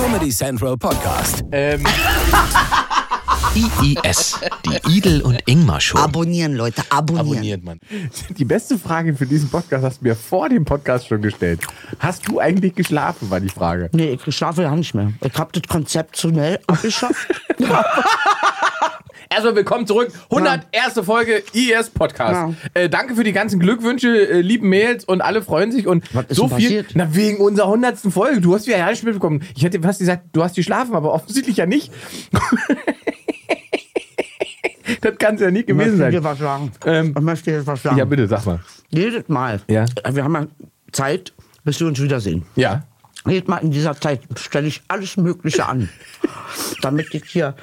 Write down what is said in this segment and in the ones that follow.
Comedy Central Podcast. Ähm, IIS, die Idel und Ingmar Show. Abonnieren, Leute, abonnieren. abonniert man. Die beste Frage für diesen Podcast hast du mir vor dem Podcast schon gestellt. Hast du eigentlich geschlafen, war die Frage. Nee, ich schlafe ja nicht mehr. Ich habe das konzeptionell abgeschafft. Erstmal willkommen zurück. 101. Folge IES Podcast. Äh, danke für die ganzen Glückwünsche, äh, lieben Mails und alle freuen sich. Und Was ist so viel. passiert? Na, wegen unserer 100. Folge. Du hast ja ja nicht mitbekommen. Ich hätte fast gesagt, du hast geschlafen, aber offensichtlich ja nicht. das kann es ja nie Ich gewesen möchte dir sein. was sagen. Ähm, ich möchte dir was sagen. Ja, bitte, sag mal. Jedes Mal. Ja. Wir haben ja Zeit, bis wir uns wiedersehen. Ja. In dieser Zeit stelle ich alles Mögliche an. damit ich hier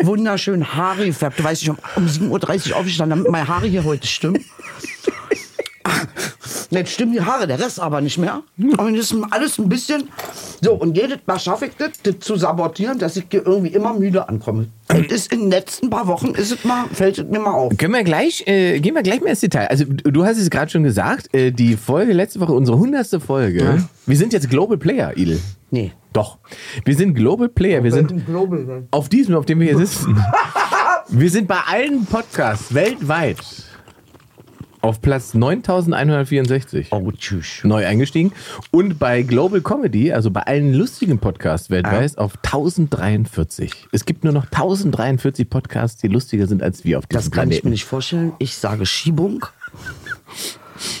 wunderschön Haare gefärbt. Du weißt, ich um, um 7.30 Uhr aufgestanden, damit meine Haare hier heute stimmen. Jetzt stimmen die Haare, der Rest aber nicht mehr. Und das ist alles ein bisschen. So, und jedes Mal schaffe ich das, das zu sabotieren, dass ich hier irgendwie immer müde ankomme. Und ist in den letzten paar Wochen ist es mal, fällt es mir mal auf. Können wir gleich, äh, gehen wir gleich mal ins Detail. Also du hast es gerade schon gesagt, äh, die Folge letzte Woche, unsere 100. Folge. Wir sind jetzt Global Player, Idel. Nee. Doch. Wir sind Global Player. Wir sind auf diesem, auf dem wir hier sitzen. Wir sind bei allen Podcasts weltweit auf Platz 9164 Oh, tschüss. neu eingestiegen. Und bei Global Comedy, also bei allen lustigen Podcasts weltweit, auf 1043. Es gibt nur noch 1043 Podcasts, die lustiger sind als wir auf diesem Das kann ich Planeten. mir nicht vorstellen. Ich sage Schiebung.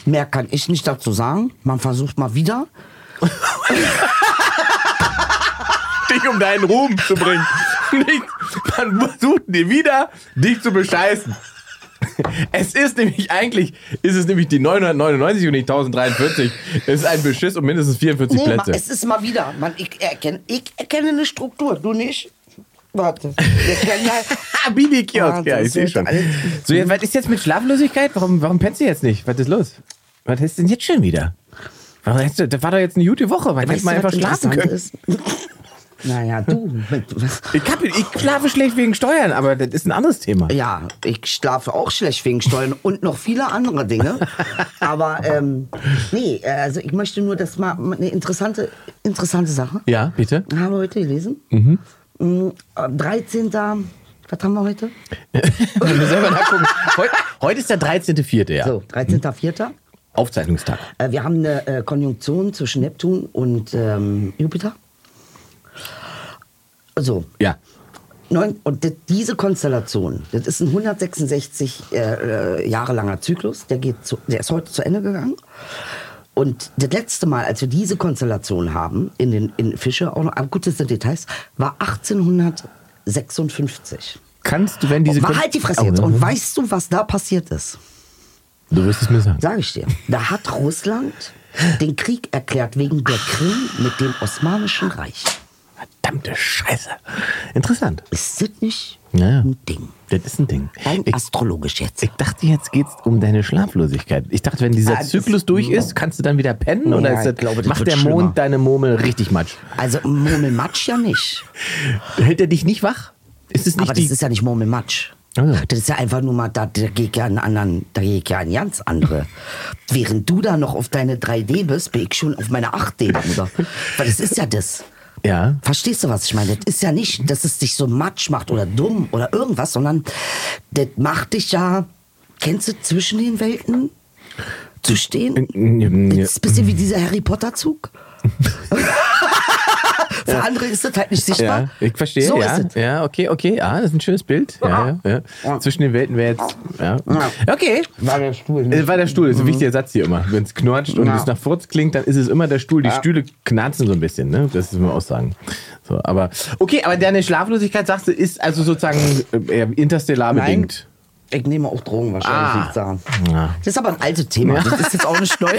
Mehr kann ich nicht dazu sagen. Man versucht mal wieder. dich um deinen Ruhm zu bringen. Nicht, man versucht dir wieder, dich zu bescheißen. Es ist nämlich eigentlich, ist es nämlich die 999 und nicht 1043. Es ist ein Beschiss um mindestens 44 Nee, Plätze. es ist mal wieder. Man, ich, erkenne, ich erkenne eine Struktur, du nicht. Warte. Ah, Bibi-Kiosk, ja, ich sehe schon. So, jetzt, was ist jetzt mit Schlaflosigkeit? Warum, warum pennst du jetzt nicht? Was ist los? Was ist denn jetzt schon wieder? Warum hast du- Das war doch jetzt eine gute Woche. Hätte weißt mal einfach schlafen können. ist? Naja, du. Ich, hab, ich schlafe schlecht wegen Steuern, aber das ist ein anderes Thema. ja, ich schlafe auch schlecht wegen Steuern und noch viele andere Dinge. Aber ähm, nee, also ich möchte nur, das mal eine interessante, interessante Sache. Ja, bitte? Haben wir heute gelesen? Mhm. 13. Was haben wir heute? Wir selber nachgucken. Heute, heute ist der 13.04. Ja. So, 13.04. Aufzeichnungstag. Äh, wir haben eine äh, Konjunktion zwischen Neptun und ähm, Jupiter. So, Ja. neun, und diese Konstellation, das ist ein 166 äh, äh, Jahre langer Zyklus, der, geht zu, der ist heute zu Ende gegangen. Und das letzte Mal, als wir diese Konstellation haben, in den in Fische, auch noch, gut, das sind Details, war 1856. Kannst du, wenn diese. War Kon- halt die Fresse Oh, jetzt. ne? Und weißt du, was da passiert ist? Du wirst es mir sagen. Sag ich dir. Da hat Russland den Krieg erklärt wegen der Krim mit dem Osmanischen Reich. Verdammte Scheiße. Interessant. Ist das nicht Ja. ein Ding? Das ist ein Ding. Rein Ich, astrologisch jetzt. ich dachte, jetzt geht's um deine Schlaflosigkeit. Ich dachte, wenn dieser Ah, Zyklus durch ist, kannst du dann wieder pennen? Ja, oder ist das, glaube, macht der schlimmer. Mond deine Murmel richtig matsch? Also Murmelmatsch ja nicht. Hält er dich nicht wach? Ist es nicht Aber das ist ja nicht Murmelmatsch. Also. Das ist ja einfach nur mal, da, da geht ja einen anderen, da geht ja ein ganz andere. Während du da noch auf deine 3D bist, bin ich schon auf meine 8D, Bruder. Weil das ist ja das. Ja. Verstehst du, was ich meine? Das ist ja nicht, dass es dich so matsch macht oder dumm oder irgendwas, sondern das macht dich ja, kennst du, zwischen den Welten zu stehen? Das ist ein bisschen wie dieser Harry Potter Für andere ist das halt nicht sichtbar. Ja, ich verstehe, So ja. ist es. Ja, okay, okay. Ja, das ist ein schönes Bild. Ja, ja, ja. Zwischen den Welten wäre jetzt. Ja. Okay. War der Stuhl. Äh, War der Stuhl, das ist ein wichtiger Satz hier immer. Wenn es knortscht und Ja. es nach Furz klingt, dann ist es immer der Stuhl. Die Stühle knarzen so ein bisschen, ne? Das müssen wir auch sagen. So, aber, okay, aber deine Schlaflosigkeit, sagst du, ist also sozusagen äh, interstellar Nein. bedingt. Ich nehme auch Drogen wahrscheinlich, Ah. ich sagen. Ja. Das ist aber ein altes Thema. Das ist jetzt auch nicht neu.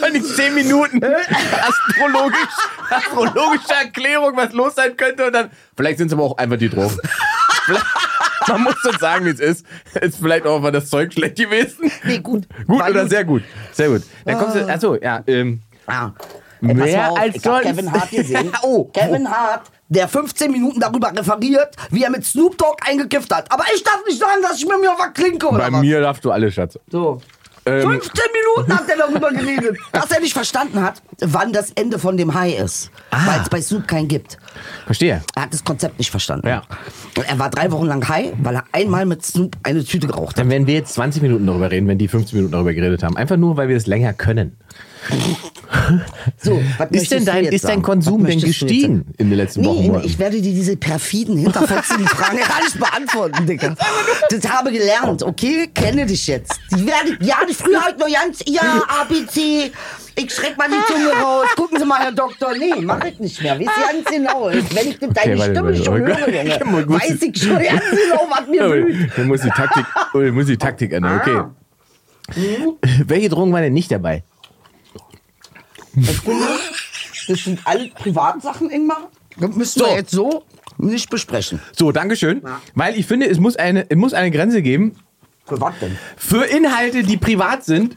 Fand ich 10 Minuten astrologisch, astrologische Erklärung, was los sein könnte. Und dann, vielleicht sind es aber auch einfach die Drogen. Man muss schon sagen, wie es ist. Ist vielleicht auch mal das Zeug schlecht gewesen. Nee, gut. Gut War oder gut. sehr gut. Sehr gut. Dann kommst du, achso, ja, ähm, Ah. Ey, Mehr auf, als ich sonst. Kevin Hart gesehen. Oh. Kevin Hart, der 15 Minuten darüber referiert, wie er mit Snoop Dogg eingekifft hat. Aber ich darf nicht sagen, dass ich mir mir was klinke oder bei was. mir darfst du alles, Schatz. So. Ähm, 15 Minuten hat er darüber geredet. Dass er nicht verstanden hat, wann das Ende von dem Hai ist. Ah. Weil es bei Snoop keinen gibt. Verstehe. Er hat das Konzept nicht verstanden. Ja. Und er war drei Wochen lang high, weil er einmal mit Snoop eine Tüte geraucht hat. Dann werden wir jetzt 20 Minuten darüber reden, wenn die 15 Minuten darüber geredet haben. Einfach nur, weil wir es länger können. So, was Ist denn dein, ist dein? Konsum denn gestiegen in den letzten Wochen? Monaten? ich werde dir diese perfiden, hinterfotzigen Fragen gar nicht beantworten, Digga. Das habe gelernt, okay? Kenne dich jetzt. Die werde, ja, die früher halt nur ganz, ja, ABC, ich schreck mal die Zunge raus, gucken Sie mal, Herr Doktor. Nee, mach ich nicht mehr, wisst ihr ganz genau. Wenn ich deine Okay, Stimme warte, schon warte. höre, Junge, weiß ich schon ganz genau, was mir blüht. Dann muss die Taktik, oh, muss die Taktik ändern. Okay. Ah. Welche Drogen waren denn nicht dabei? Ich das sind alle Privatsachen, Ingmar. Das müssen So. wir jetzt so nicht besprechen. So, Dankeschön. Weil ich finde, es muss eine, es muss eine Grenze geben Für was denn? für Inhalte, die privat sind.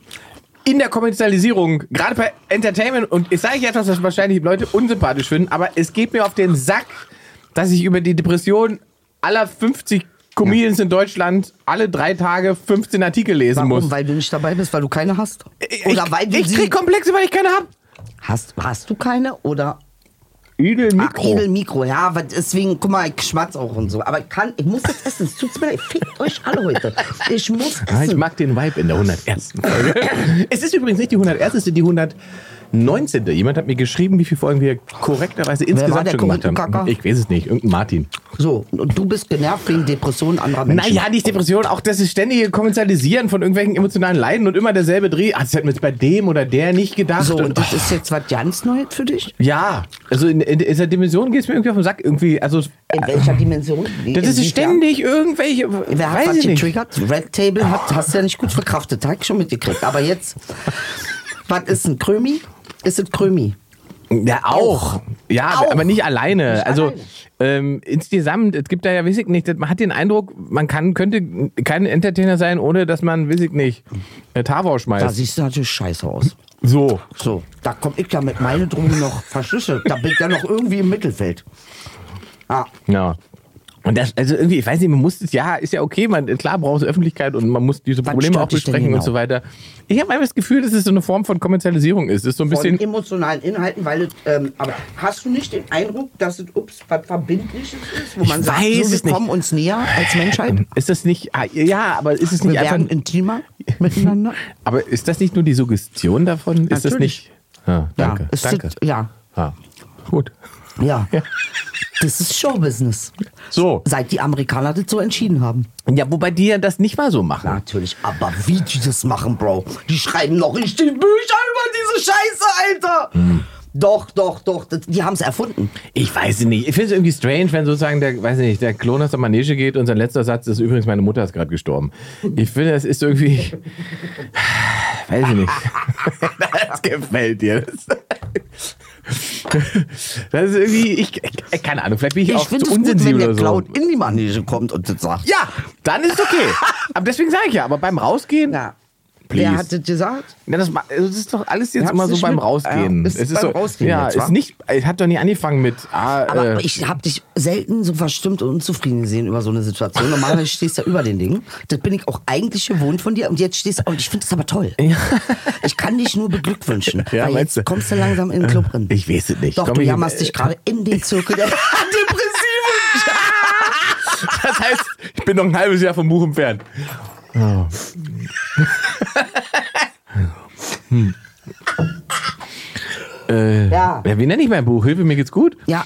In der Kommerzialisierung, gerade bei Entertainment, und ich sage ich etwas, was wahrscheinlich Leute unsympathisch finden, aber es geht mir auf den Sack, dass ich über die Depression aller 50 Comedians in Deutschland alle drei Tage 15 Artikel lesen Warum? muss. Weil du nicht dabei bist, weil du keine hast? Ich, Oder weil du ich krieg Komplexe, weil ich keine hab. Hast, hast du keine? Oder... Idel Ach, Edelmikro, ja, weil deswegen, guck mal, ich schmatz auch und so. Aber ich kann, ich muss jetzt essen. Es tut mir leid, fickt euch alle heute. Ich muss Ah, ich essen. mag den Vibe in der 101. Folge. es ist übrigens nicht die 101, es ist die 119. Jemand hat mir geschrieben, wie viele Folgen wir korrekterweise insgesamt schon gemacht haben. Korrektenkacker? Ich weiß es nicht, irgendein Martin. So, und du bist genervt wegen Depressionen anderer Menschen. Naja, nicht Depression, auch das ist ständige Kommerzialisieren von irgendwelchen emotionalen Leiden und immer derselbe Dreh. Ah, das hätten wir jetzt bei dem oder der nicht gedacht. So, und und, das ist jetzt was ganz Neues für dich? ja, also in, in dieser Dimension geht es mir irgendwie auf den Sack. Irgendwie, also, In welcher Dimension? Wie- das ist ständig irgendwelche. Wer hat weiß ich nicht. getriggert? Red Table hat, hast du ja nicht gut verkraftet, hab ich schon mitgekriegt. Aber jetzt, was ist ein Krömi? Ist es Krömi? Ja, auch. Ja, Auch. aber nicht alleine. Nicht also alleine. Ähm, insgesamt, es gibt da ja, weiß ich nicht, man hat den Eindruck, man kann, könnte kein Entertainer sein, ohne dass man, weiß ich nicht, äh, Tavor Da schmeißt. siehst du natürlich scheiße aus. So. So, da komm ich ja mit meinen Drogen noch verschlüsselt. Da bin ich ja noch irgendwie im Mittelfeld. Ah, Ja. Und das, also irgendwie, ich weiß nicht, man muss es, ja, ist ja okay, man, klar braucht es Öffentlichkeit und man muss diese Probleme auch besprechen und genau? so weiter. Ich habe einfach das Gefühl, dass es so eine Form von Kommerzialisierung ist. Ist so ein von bisschen. emotionalen Inhalten, weil es, ähm, aber hast du nicht den Eindruck, dass es ups, was Verbindliches ist, wo man Ich sagt, weiß so, wir kommen uns näher als Menschheit? Ist das nicht, ah, ja, aber ist es Wir nicht einfach. werden intimer miteinander? Aber ist das nicht nur die Suggestion davon? Ist das Natürlich. nicht. Ja, danke. Ja, danke. Das, ja, Ah, gut. Ja. Das ist Showbusiness. So. Seit die Amerikaner das so entschieden haben. Ja, wobei die ja das nicht mal so machen. Natürlich, aber wie die das machen, Bro. Die schreiben noch richtig Bücher über diese Scheiße, Alter. Hm. Doch, doch, doch. Die haben es erfunden. Ich weiß es nicht. Ich finde es irgendwie strange, wenn sozusagen der, weiß ich nicht, der Klon aus der Manege geht und sein letzter Satz ist übrigens, meine Mutter ist gerade gestorben. Ich finde, das ist irgendwie. Weiß ich nicht. Das gefällt dir. Das, das ist irgendwie. Ich, ich, keine Ahnung, vielleicht bin ich, Ich auch zu es gut, wenn unsensibel der so. Clown in die Manege kommt und das sagt. Ja, dann ist okay. Aber deswegen sage ich ja, aber beim Rausgehen. Ja. Please. Wer hat das gesagt? Ja, das, also das ist doch alles jetzt immer so beim mit- Rausgehen. Ja, ist es ist beim so, Rausgehen ja, jetzt, ist nicht, es hat doch nie angefangen mit, ah, Aber äh, ich habe dich selten so verstimmt und unzufrieden gesehen über so eine Situation. Normalerweise stehst du ja über den Dingen. Das bin ich auch eigentlich gewohnt von dir. Und jetzt stehst du, und ich finde das aber toll. Ich kann dich nur beglückwünschen. Ja, weil jetzt du? kommst du langsam in den Club drin. ich weiß es nicht. Doch, Komm, du ich- jammerst dich gerade in den Zirkel der Depressiven. Das heißt, ich bin noch ein halbes Jahr vom Buch entfernt. Oh. hm. äh, Ja. ja. Wie nenne ich mein Buch? Hilfe, mir geht's gut? Ja.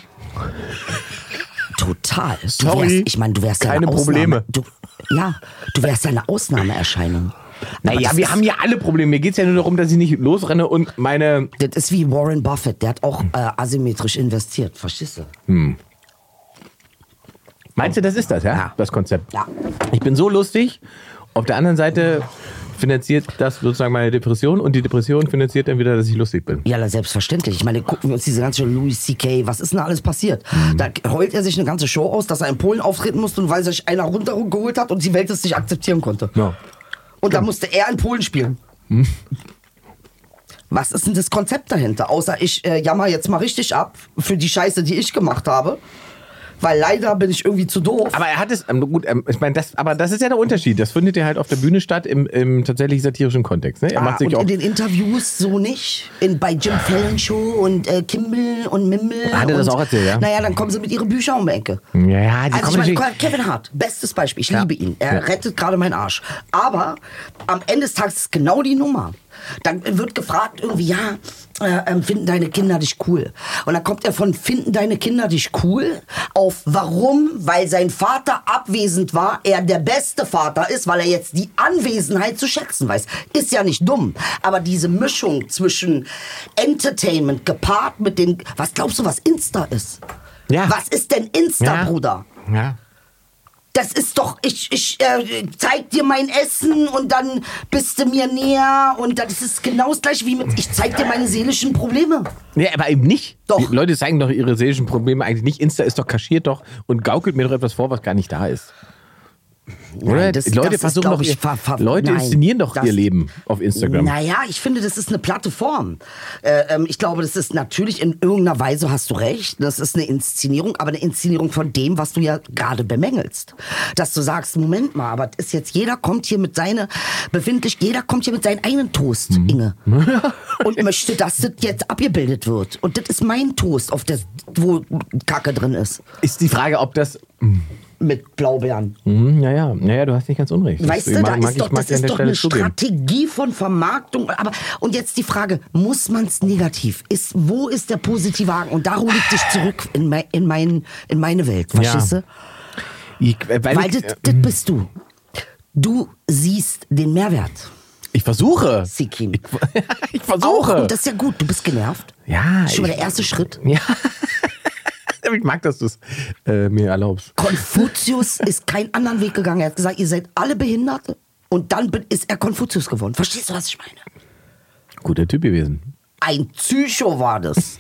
Total. Du Sorry, wärst, ich meine, du wärst ja keine eine. Probleme. Du, ja, du wärst ja eine Ausnahmeerscheinung. Aber Naja, wir haben ja alle Probleme. Mir geht's ja nur darum, dass ich nicht losrenne und meine. Das ist wie Warren Buffett, der hat auch äh, asymmetrisch investiert, verstehst du? Meinst du, das ist das, ja? Ja. Das Konzept. Ja. Ich bin so lustig. Auf der anderen Seite finanziert das sozusagen meine Depression und die Depression finanziert dann wieder, dass ich lustig bin. Ja, selbstverständlich. Ich meine, gucken wir uns diese ganze Louis C.K., was ist denn da alles passiert? Mhm. Da heult er sich eine ganze Show aus, dass er in Polen auftreten musste und weil sich einer runtergeholt hat und die Welt es nicht akzeptieren konnte. Ja. Und da musste er in Polen spielen. Hm. Was ist denn das Konzept dahinter? Außer ich äh, jammer jetzt mal richtig ab für die Scheiße, die ich gemacht habe. Weil leider bin ich irgendwie zu doof. Aber er hat es, ähm, gut, ähm, ich meine, das, aber das ist ja der Unterschied. Das findet ja halt auf der Bühne statt im, im tatsächlich satirischen Kontext. Ne? Er Ah, macht sich und auch. in den Interviews so nicht. In, bei Jim Fallon Show und äh, Kimball und Mimmel. Hat er das auch erzählt, ja? Naja, dann kommen sie mit ihren Büchern um die Ecke. Ja, ja, die Also ich meine, natürlich. Kevin Hart, bestes Beispiel. Ich liebe ihn. Er rettet gerade meinen Arsch. Aber am Ende des Tages ist genau die Nummer. Dann wird gefragt irgendwie, ja, äh, ähm, finden deine Kinder dich cool? Und dann kommt er von finden deine Kinder dich cool auf warum? Weil sein Vater abwesend war, er der beste Vater ist, weil er jetzt die Anwesenheit zu schätzen weiß. Ist ja nicht dumm. Aber diese Mischung zwischen Entertainment gepaart mit den, was glaubst du, was Insta ist? Ja. Was ist denn Insta, Ja. Bruder? Ja. Das ist doch, ich, ich äh, zeig dir mein Essen und dann bist du mir näher und das ist genau das gleiche wie mit, ich zeig dir meine seelischen Probleme. Nee, aber eben nicht. Doch. Die Leute zeigen doch ihre seelischen Probleme eigentlich nicht. Insta ist doch kaschiert doch und gaukelt mir doch etwas vor, was gar nicht da ist. Oder? das- Leute das ist, versuchen glaub doch, ich, ihr, ver- ver- Leute nein, inszenieren doch das- ihr Leben auf Instagram. Naja, ich finde, das ist eine platte Form. Äh, ähm, ich glaube, das ist natürlich in irgendeiner Weise, hast du recht, das ist eine Inszenierung, aber eine Inszenierung von dem, was du ja gerade bemängelst. Dass du sagst, Moment mal, aber ist jetzt, jeder kommt hier mit seiner, befindlich, jeder kommt hier mit seinem eigenen Toast, Mhm. Inge. und möchte, dass das jetzt abgebildet wird. Und das ist mein Toast, auf der, wo Kacke drin ist. Ist die Frage, ob das. Mit Blaubeeren. Hm, ja, ja, naja, du hast nicht ganz unrecht. Das Weißt du, mag, da ist doch, das ist doch Stelle eine zugeben. Strategie von Vermarktung. Aber und jetzt die Frage: Muss man es negativ? Ist wo ist der positive Haken? Und da hole ich dich zurück in, mein, in, mein, in meine Welt, verstehst Ja. du? Ich, äh, weil Weil das, äh, das bist du. Du siehst den Mehrwert. ich versuche. Sikim. Ich, ich Auch, versuche. und das ist ja gut. Du bist genervt. ja, Schon mal der erste Schritt. ja. ich mag, dass du es äh, mir erlaubst. Konfuzius ist keinen anderen Weg gegangen. Er hat gesagt, ihr seid alle Behinderte. Und dann ist er Konfuzius geworden. Verstehst du, was ich meine? Guter Typ gewesen. Ein Psycho war das.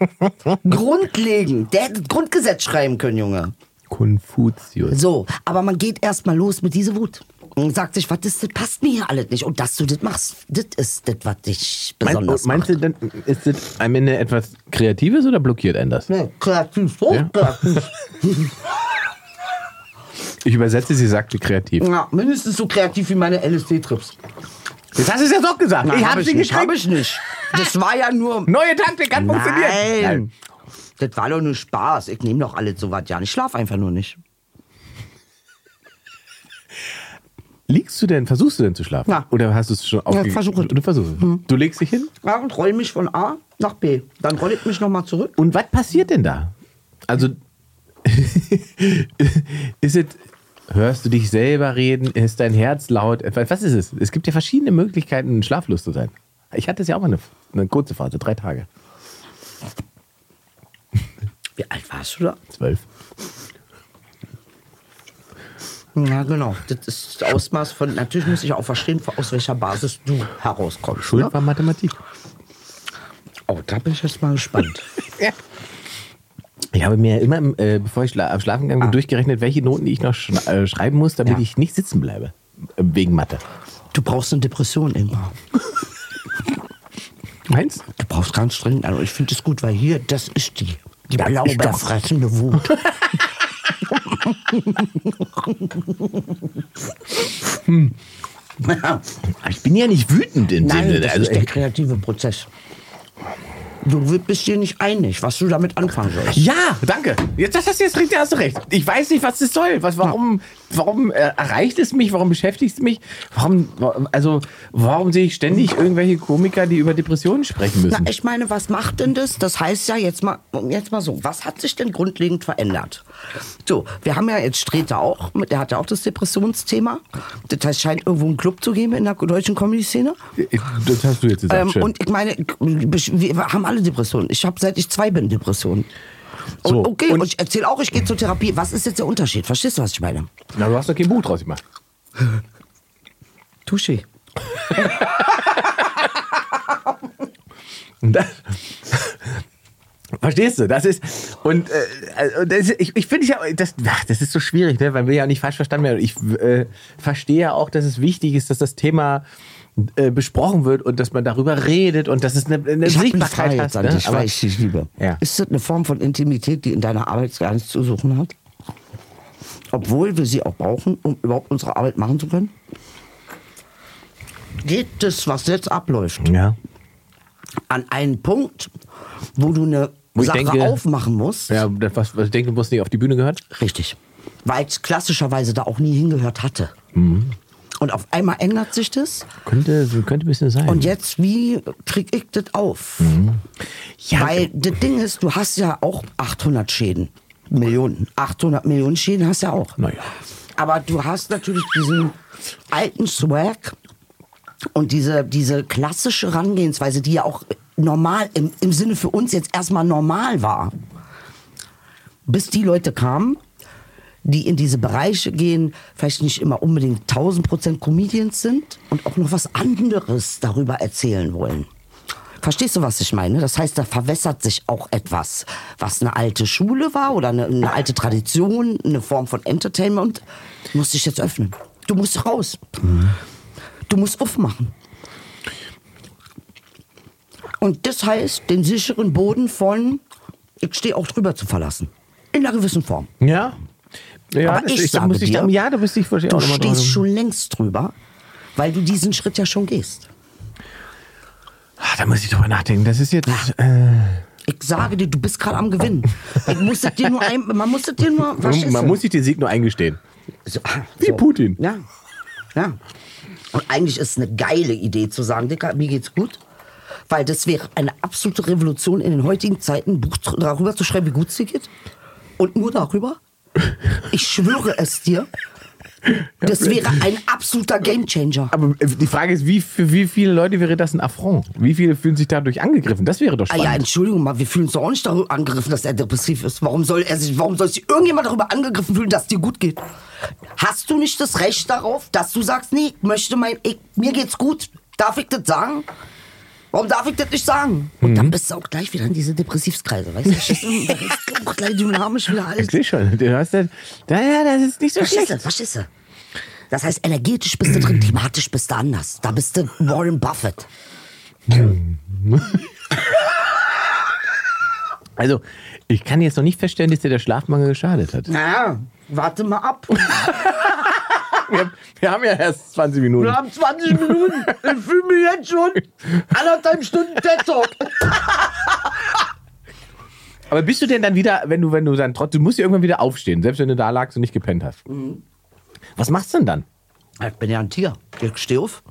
Grundlegend. Der hätte das Grundgesetz schreiben können, Junge. Konfuzius. So, aber man geht erstmal los mit dieser Wut. Und sagt sich, was ist das passt mir hier alles nicht. Und dass du das machst, das ist das, was dich besonders meinst du denn, ist das am Ende etwas Kreatives oder blockiert einen das? Ne, kreativ, so Ja. kreativ. Ich übersetze, sie sagte kreativ. Ja, mindestens so kreativ wie meine LSD-Trips. Jetzt hast du es ja doch gesagt. ich hab habe sie nicht, gekriegt. hab ich nicht. Das war ja nur... Neue Taktik hat funktioniert. Nein. Das war doch nur Spaß. Ich nehme doch alles so was ja. Ich schlaf einfach nur nicht. Liegst du denn, versuchst du denn zu schlafen? Ja. Oder hast du es schon aufgegeben? versuche. Du versuchst es. Du legst dich hin? Ja, und roll mich von A nach B. Dann roll ich mich nochmal zurück. Und was passiert denn da? Also, ist es, hörst du dich selber reden? Ist dein Herz laut? Was ist es? Es gibt ja verschiedene Möglichkeiten, schlaflos zu sein. Ich hatte es ja auch mal eine, eine kurze Phase, drei Tage. Wie alt warst du da? Zwölf. Ja, genau. Das ist das Ausmaß von. Natürlich muss ich auch verstehen, aus welcher Basis du herauskommst. Schuld Ne? war Mathematik. Oh, da bin ich jetzt mal gespannt. Ich habe mir immer, äh, bevor ich schla Schlafen gegangen bin, durchgerechnet, welche Noten ich noch sch äh, schreiben muss, damit Ja. ich nicht sitzen bleibe. Äh, wegen Mathe. Du brauchst eine Depression, Ingmar. Meinst du? Du brauchst ganz dringend. Also ich finde es gut, weil hier, das ist die. Die Das ist das. Wut. Ich bin ja nicht wütend in dem Nein, Sinne. das Also, ist der kreative Prozess. Du bist dir nicht einig, was du damit anfangen sollst. ja, danke. Jetzt das hast du jetzt richtig, hast du recht. Ich weiß nicht, was das soll. Was, warum, warum äh, erreicht es mich? Warum beschäftigt es mich? Warum, also, warum sehe ich ständig irgendwelche Komiker, die über Depressionen sprechen müssen? Na, ich meine, was macht denn das? Das heißt ja jetzt mal, jetzt mal so, was hat sich denn grundlegend verändert? So, wir haben ja jetzt Streter auch, der hat ja auch das Depressionsthema. Das heißt, scheint irgendwo einen Club zu geben in der deutschen Comedy-Szene. das hast du jetzt gesagt. Ähm, schön. und ich meine, wir haben alle Depressionen. Ich habe seit ich zwei bin Depressionen. So, Und, okay, und- ich erzähle auch, ich gehe zur Therapie. Was ist jetzt der Unterschied? Verstehst du, was ich meine? Na, du hast doch kein Buch draus gemacht. Touché. Und das, verstehst du? Das ist und äh, also das, ist- ich, ich finde ja das, ach, das ist so schwierig, ne? weil wir ja nicht falsch verstanden werden. Ich äh, verstehe ja auch, dass es wichtig ist, dass das Thema äh, besprochen wird und dass man darüber redet und dass es eine, eine Ich Sichtbarkeit hat. ne? ich dich liebe. Ja. Ist das eine Form von Intimität, die in deiner Arbeit gar nichts zu suchen hat? Obwohl wir sie auch brauchen, um überhaupt unsere Arbeit machen zu können? Geht das, was jetzt abläuft, ja. an einen Punkt, wo du eine Wo Sache denke- aufmachen musst? Ja, das, was, was ich denke, was nicht auf die Bühne gehört. Richtig. Weil es klassischerweise da auch nie hingehört hatte. Mhm. Und auf einmal ändert sich das. Könnte, könnte ein bisschen sein. Und jetzt, wie krieg ich das auf? Mhm. ja, Weil das Ding ist, du hast ja auch 800 Schäden. Millionen. 800 Millionen Schäden hast du ja auch. Naja. Aber du hast natürlich diesen alten Swag und diese, diese klassische Herangehensweise, die ja auch normal, im, im Sinne für uns jetzt erstmal normal war. Bis die Leute kamen, die in diese Bereiche gehen, vielleicht nicht immer unbedingt 1000 Prozent Comedians sind und auch noch was anderes darüber erzählen wollen. Verstehst du, was ich meine? Das heißt, da verwässert sich auch etwas, was eine alte Schule war oder eine, eine alte Tradition, eine Form von Entertainment. Du musst dich jetzt öffnen. Du musst raus. Du musst aufmachen. Und das heißt, den sicheren Boden von, ich stehe auch drüber zu verlassen. In einer gewissen Form. Ja. Ja, Aber ich da sage muss ich dir, dann, ja, da müsste ich wahrscheinlich Du auch stehst drauf- schon längst drüber, weil du diesen Schritt ja schon gehst. Ah, Da muss ich drüber nachdenken. Das ist jetzt. Äh, Ich sage dir, du bist gerade am Gewinnen. Ich muss es dir nur ein, man muss es dir nur, man du? muss sich den Sieg nur eingestehen. So, Wie Putin. Ja, ja. Und eigentlich ist es eine geile Idee zu sagen, Dicker, mir geht's gut. Weil das wäre eine absolute Revolution in den heutigen Zeiten, ein Buch darüber zu schreiben, wie gut es dir geht. Und nur darüber. Ich schwöre es dir. Das wäre ein absoluter Gamechanger. Aber äh, die Frage ist, wie, für wie viele Leute wäre das ein Affront? Wie viele fühlen sich dadurch angegriffen? Das wäre doch Ah ja, spannend. Entschuldigung mal, wir fühlen uns doch auch nicht darüber angegriffen, dass er depressiv ist. Warum soll er sich, warum soll sich irgendjemand darüber angegriffen fühlen, dass es dir gut geht? Hast du nicht das Recht darauf, dass du sagst, nee, ich möchte mein, ich, mir geht's gut. Darf ich das sagen? Warum darf ich das nicht sagen? Und Mhm. dann bist du auch gleich wieder in diese Depressivskreise, weißt du? Das ist, auch gleich dynamisch wieder alles. ich schon. Du hast das, ja, ja, das ist nicht so Verstehst schlecht. Verstehst du? Das heißt, energetisch bist du drin, thematisch bist du anders. Da bist du Warren Buffett. Also, ich kann jetzt noch nicht feststellen, dass dir der Schlafmangel geschadet hat. Naja, warte mal ab. Wir, wir haben ja erst 20 Minuten. Wir haben 20 Minuten. Ich fühle mich jetzt schon anderthalb Stunden TED Talk. Aber bist du denn dann wieder, wenn du, wenn du dann trotzdem, du musst ja irgendwann wieder aufstehen, selbst wenn du da lagst und nicht gepennt hast. Mhm. Was machst du denn dann? Ich bin ja ein Tier. Ich steh auf.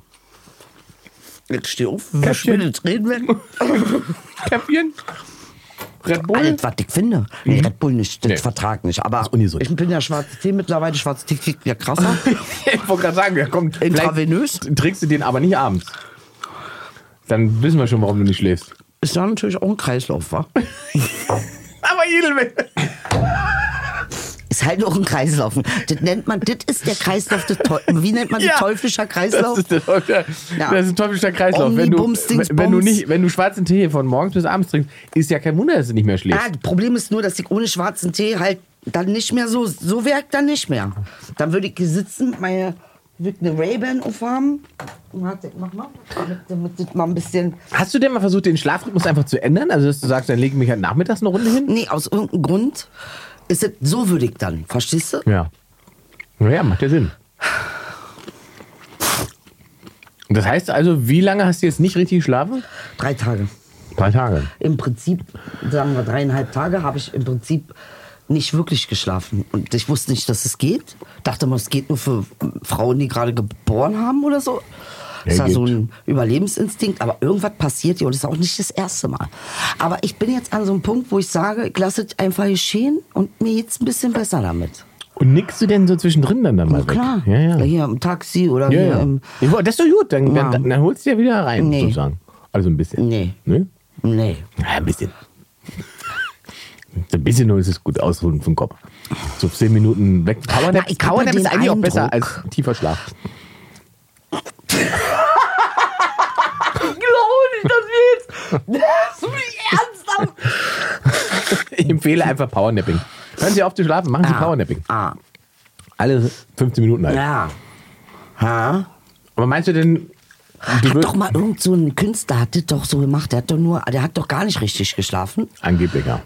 Ich steh auf. Wir Käffchen. will jetzt reden werden. Red Bull? Alles, was ich finde. Nee, Red Bull nicht. Das Nee. Vertrag nicht. Aber ich bin ja schwarzer Tee mittlerweile. Schwarzer Tee kriegt ja krasser. ich wollte gerade sagen, ja, komm, Intravenös? Trinkst du den aber nicht abends. Dann wissen wir schon, warum du nicht schläfst. Ist ja natürlich auch ein Kreislauf, wa? Aber Edelmann. Ist halt noch ein Kreislauf. Das nennt man, das ist der Kreislauf des Teufels. Wie nennt man das? Teuflischer Kreislauf? Das ist, der Teufel, Ja. das ist ein teuflischer Kreislauf. Wenn du, Dings, wenn, du nicht, wenn du schwarzen Tee von morgens bis abends trinkst, ist ja kein Wunder, dass du nicht mehr schläfst. Ja, das Problem ist nur, dass ich ohne schwarzen Tee halt dann nicht mehr so, so wirkt dann nicht mehr. Dann würde ich hier sitzen mit meiner, würde eine Ray-Ban aufhaben. Warte, mach mal. Damit, damit mal ein bisschen, Hast du denn mal versucht, den Schlafrhythmus einfach zu ändern? Also, dass du sagst, dann lege ich mich halt nachmittags eine Runde hin? nee, aus irgendeinem Grund ist es so würde ich dann, verstehst du? Ja. Naja, macht ja Sinn. Das heißt also, wie lange hast du jetzt nicht richtig geschlafen? Drei Tage. Drei Tage. Im Prinzip, sagen wir dreieinhalb Tage, habe ich im Prinzip nicht wirklich geschlafen. Und ich wusste nicht, dass es geht. Dachte mal, es geht nur für Frauen, die gerade geboren haben oder so. Das Ja, war so geht. ein Überlebensinstinkt, aber irgendwas passiert hier und das ist auch nicht das erste Mal. Aber ich bin jetzt an so einem Punkt, wo ich sage, ich lasse es einfach geschehen und mir geht's ein bisschen besser damit. Und nickst du denn so zwischendrin dann, dann mal klar. Ja, ja. Hier im Taxi oder ja, hier im. Das ist doch gut, dann, Ja. dann, dann holst du ja wieder rein, Nee. sozusagen. Also ein bisschen. Nee. Ne? Nee. Ja, ein bisschen. Ein bisschen nur ist es gut ausruhen vom Kopf. So zehn Minuten weg. Powernap, Na, Powernap ist eigentlich auch besser Eindruck- als tiefer Schlaf. Ich glaube nicht, dass wir jetzt. Das ernsthaft. Ich empfehle einfach Powernapping. Hören Sie auf zu schlafen, machen Sie Powernapping. Ah. Alle 15 Minuten halt. Ja. Ha? Aber meinst du denn, du Hat doch mal irgend so ein Künstler hat das doch so gemacht. Der hat doch nur, der hat doch gar nicht richtig geschlafen. Angeblich, ja.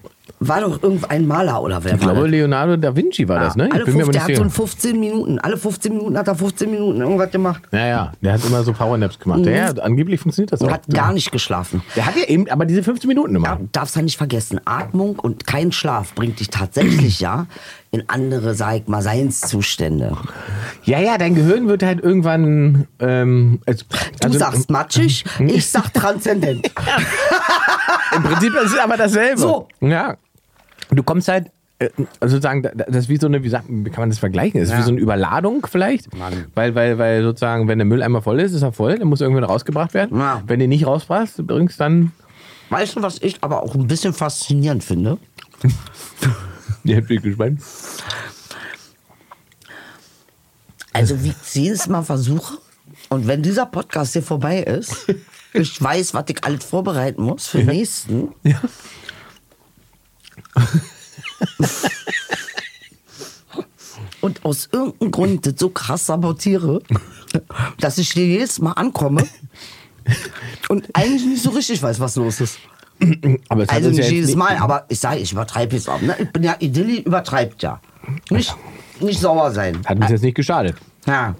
War doch irgendein Maler oder wer Ich war glaube, das? Leonardo da Vinci war das, ne? Alle Ich bin mir 15, aber der hat so sicher. in 15 Minuten, alle 15 Minuten hat er 15 Minuten irgendwas gemacht. Ja, ja, der hat immer so Powernaps gemacht. Ja, ja, angeblich funktioniert das Und auch. hat gar nicht geschlafen. Der hat ja eben aber diese 15 Minuten immer. Ja, darfst ja nicht vergessen, Atmung und kein Schlaf bringt dich tatsächlich ja in andere, sag ich mal, Seinszustände. Ja, ja, dein Gehirn wird halt irgendwann. Ähm, also, Du also sagst matschig, ich sag transzendent. Im Prinzip ist es aber dasselbe. So. Ja. Du kommst halt. äh, Sozusagen, da- das ist wie so eine, wie, sagt, wie kann man das vergleichen? Das ist Ja. wie so eine Überladung vielleicht. Mann. Weil, weil, weil sozusagen, wenn der Mülleimer voll ist, ist er voll, dann muss irgendwann rausgebracht werden. Ja. Wenn du nicht rausbringst, bringst dann. Weißt du, was ich aber auch ein bisschen faszinierend finde? Jetzt bin ich gespannt. Also, wie ich jedes Mal versuche, und wenn dieser Podcast hier vorbei ist, ich weiß, was ich alles vorbereiten muss für den nächsten. Ja. Und aus irgendeinem Grund das so krass sabotiere, dass ich dir jedes Mal ankomme und eigentlich nicht so richtig weiß, was los ist. Aber es Also nicht ja jedes nicht- Mal, aber ich sage, ich übertreibe jetzt auch. Ne? Ich bin ja, Idilli übertreibt ja. Nicht, nicht sauer sein. Hat uns jetzt nicht geschadet. Ja.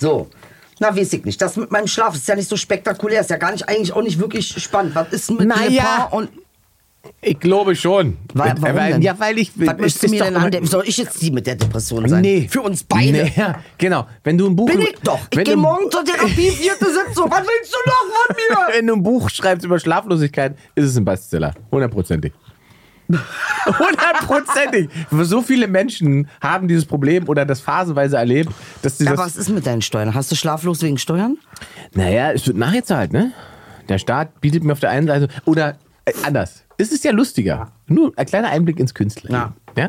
So. Na, weiß ich nicht. Das mit meinem Schlaf ist ja nicht so spektakulär. Ist ja gar nicht, eigentlich auch nicht wirklich spannend. Was ist mit Na Le ja. Pen und. Ich glaube schon. Wa- Warum weil, denn? Ja, weil ich. Was es möchtest du mir denn an der, Soll ich jetzt die mit der Depression sein? Nee. Für uns beide. Nee, ja, genau. Wenn du ein Buch. Bin ich doch. Ich gehe morgen zur Therapie, vierte Sitzung. Was willst du noch von mir? Wenn du ein Buch schreibst über Schlaflosigkeit, ist es ein Bestseller. Hundertprozentig. Hundertprozentig. So viele Menschen haben dieses Problem oder das phasenweise erlebt, dass sie Ja, das. was ist mit deinen Steuern? Hast du schlaflos wegen Steuern? Naja, es wird nachgezahlt, ne? Der Staat bietet mir auf der einen Seite. Oder äh, anders. Es ist ja lustiger. Nur ein kleiner Einblick ins Künstler. Ja. Ja?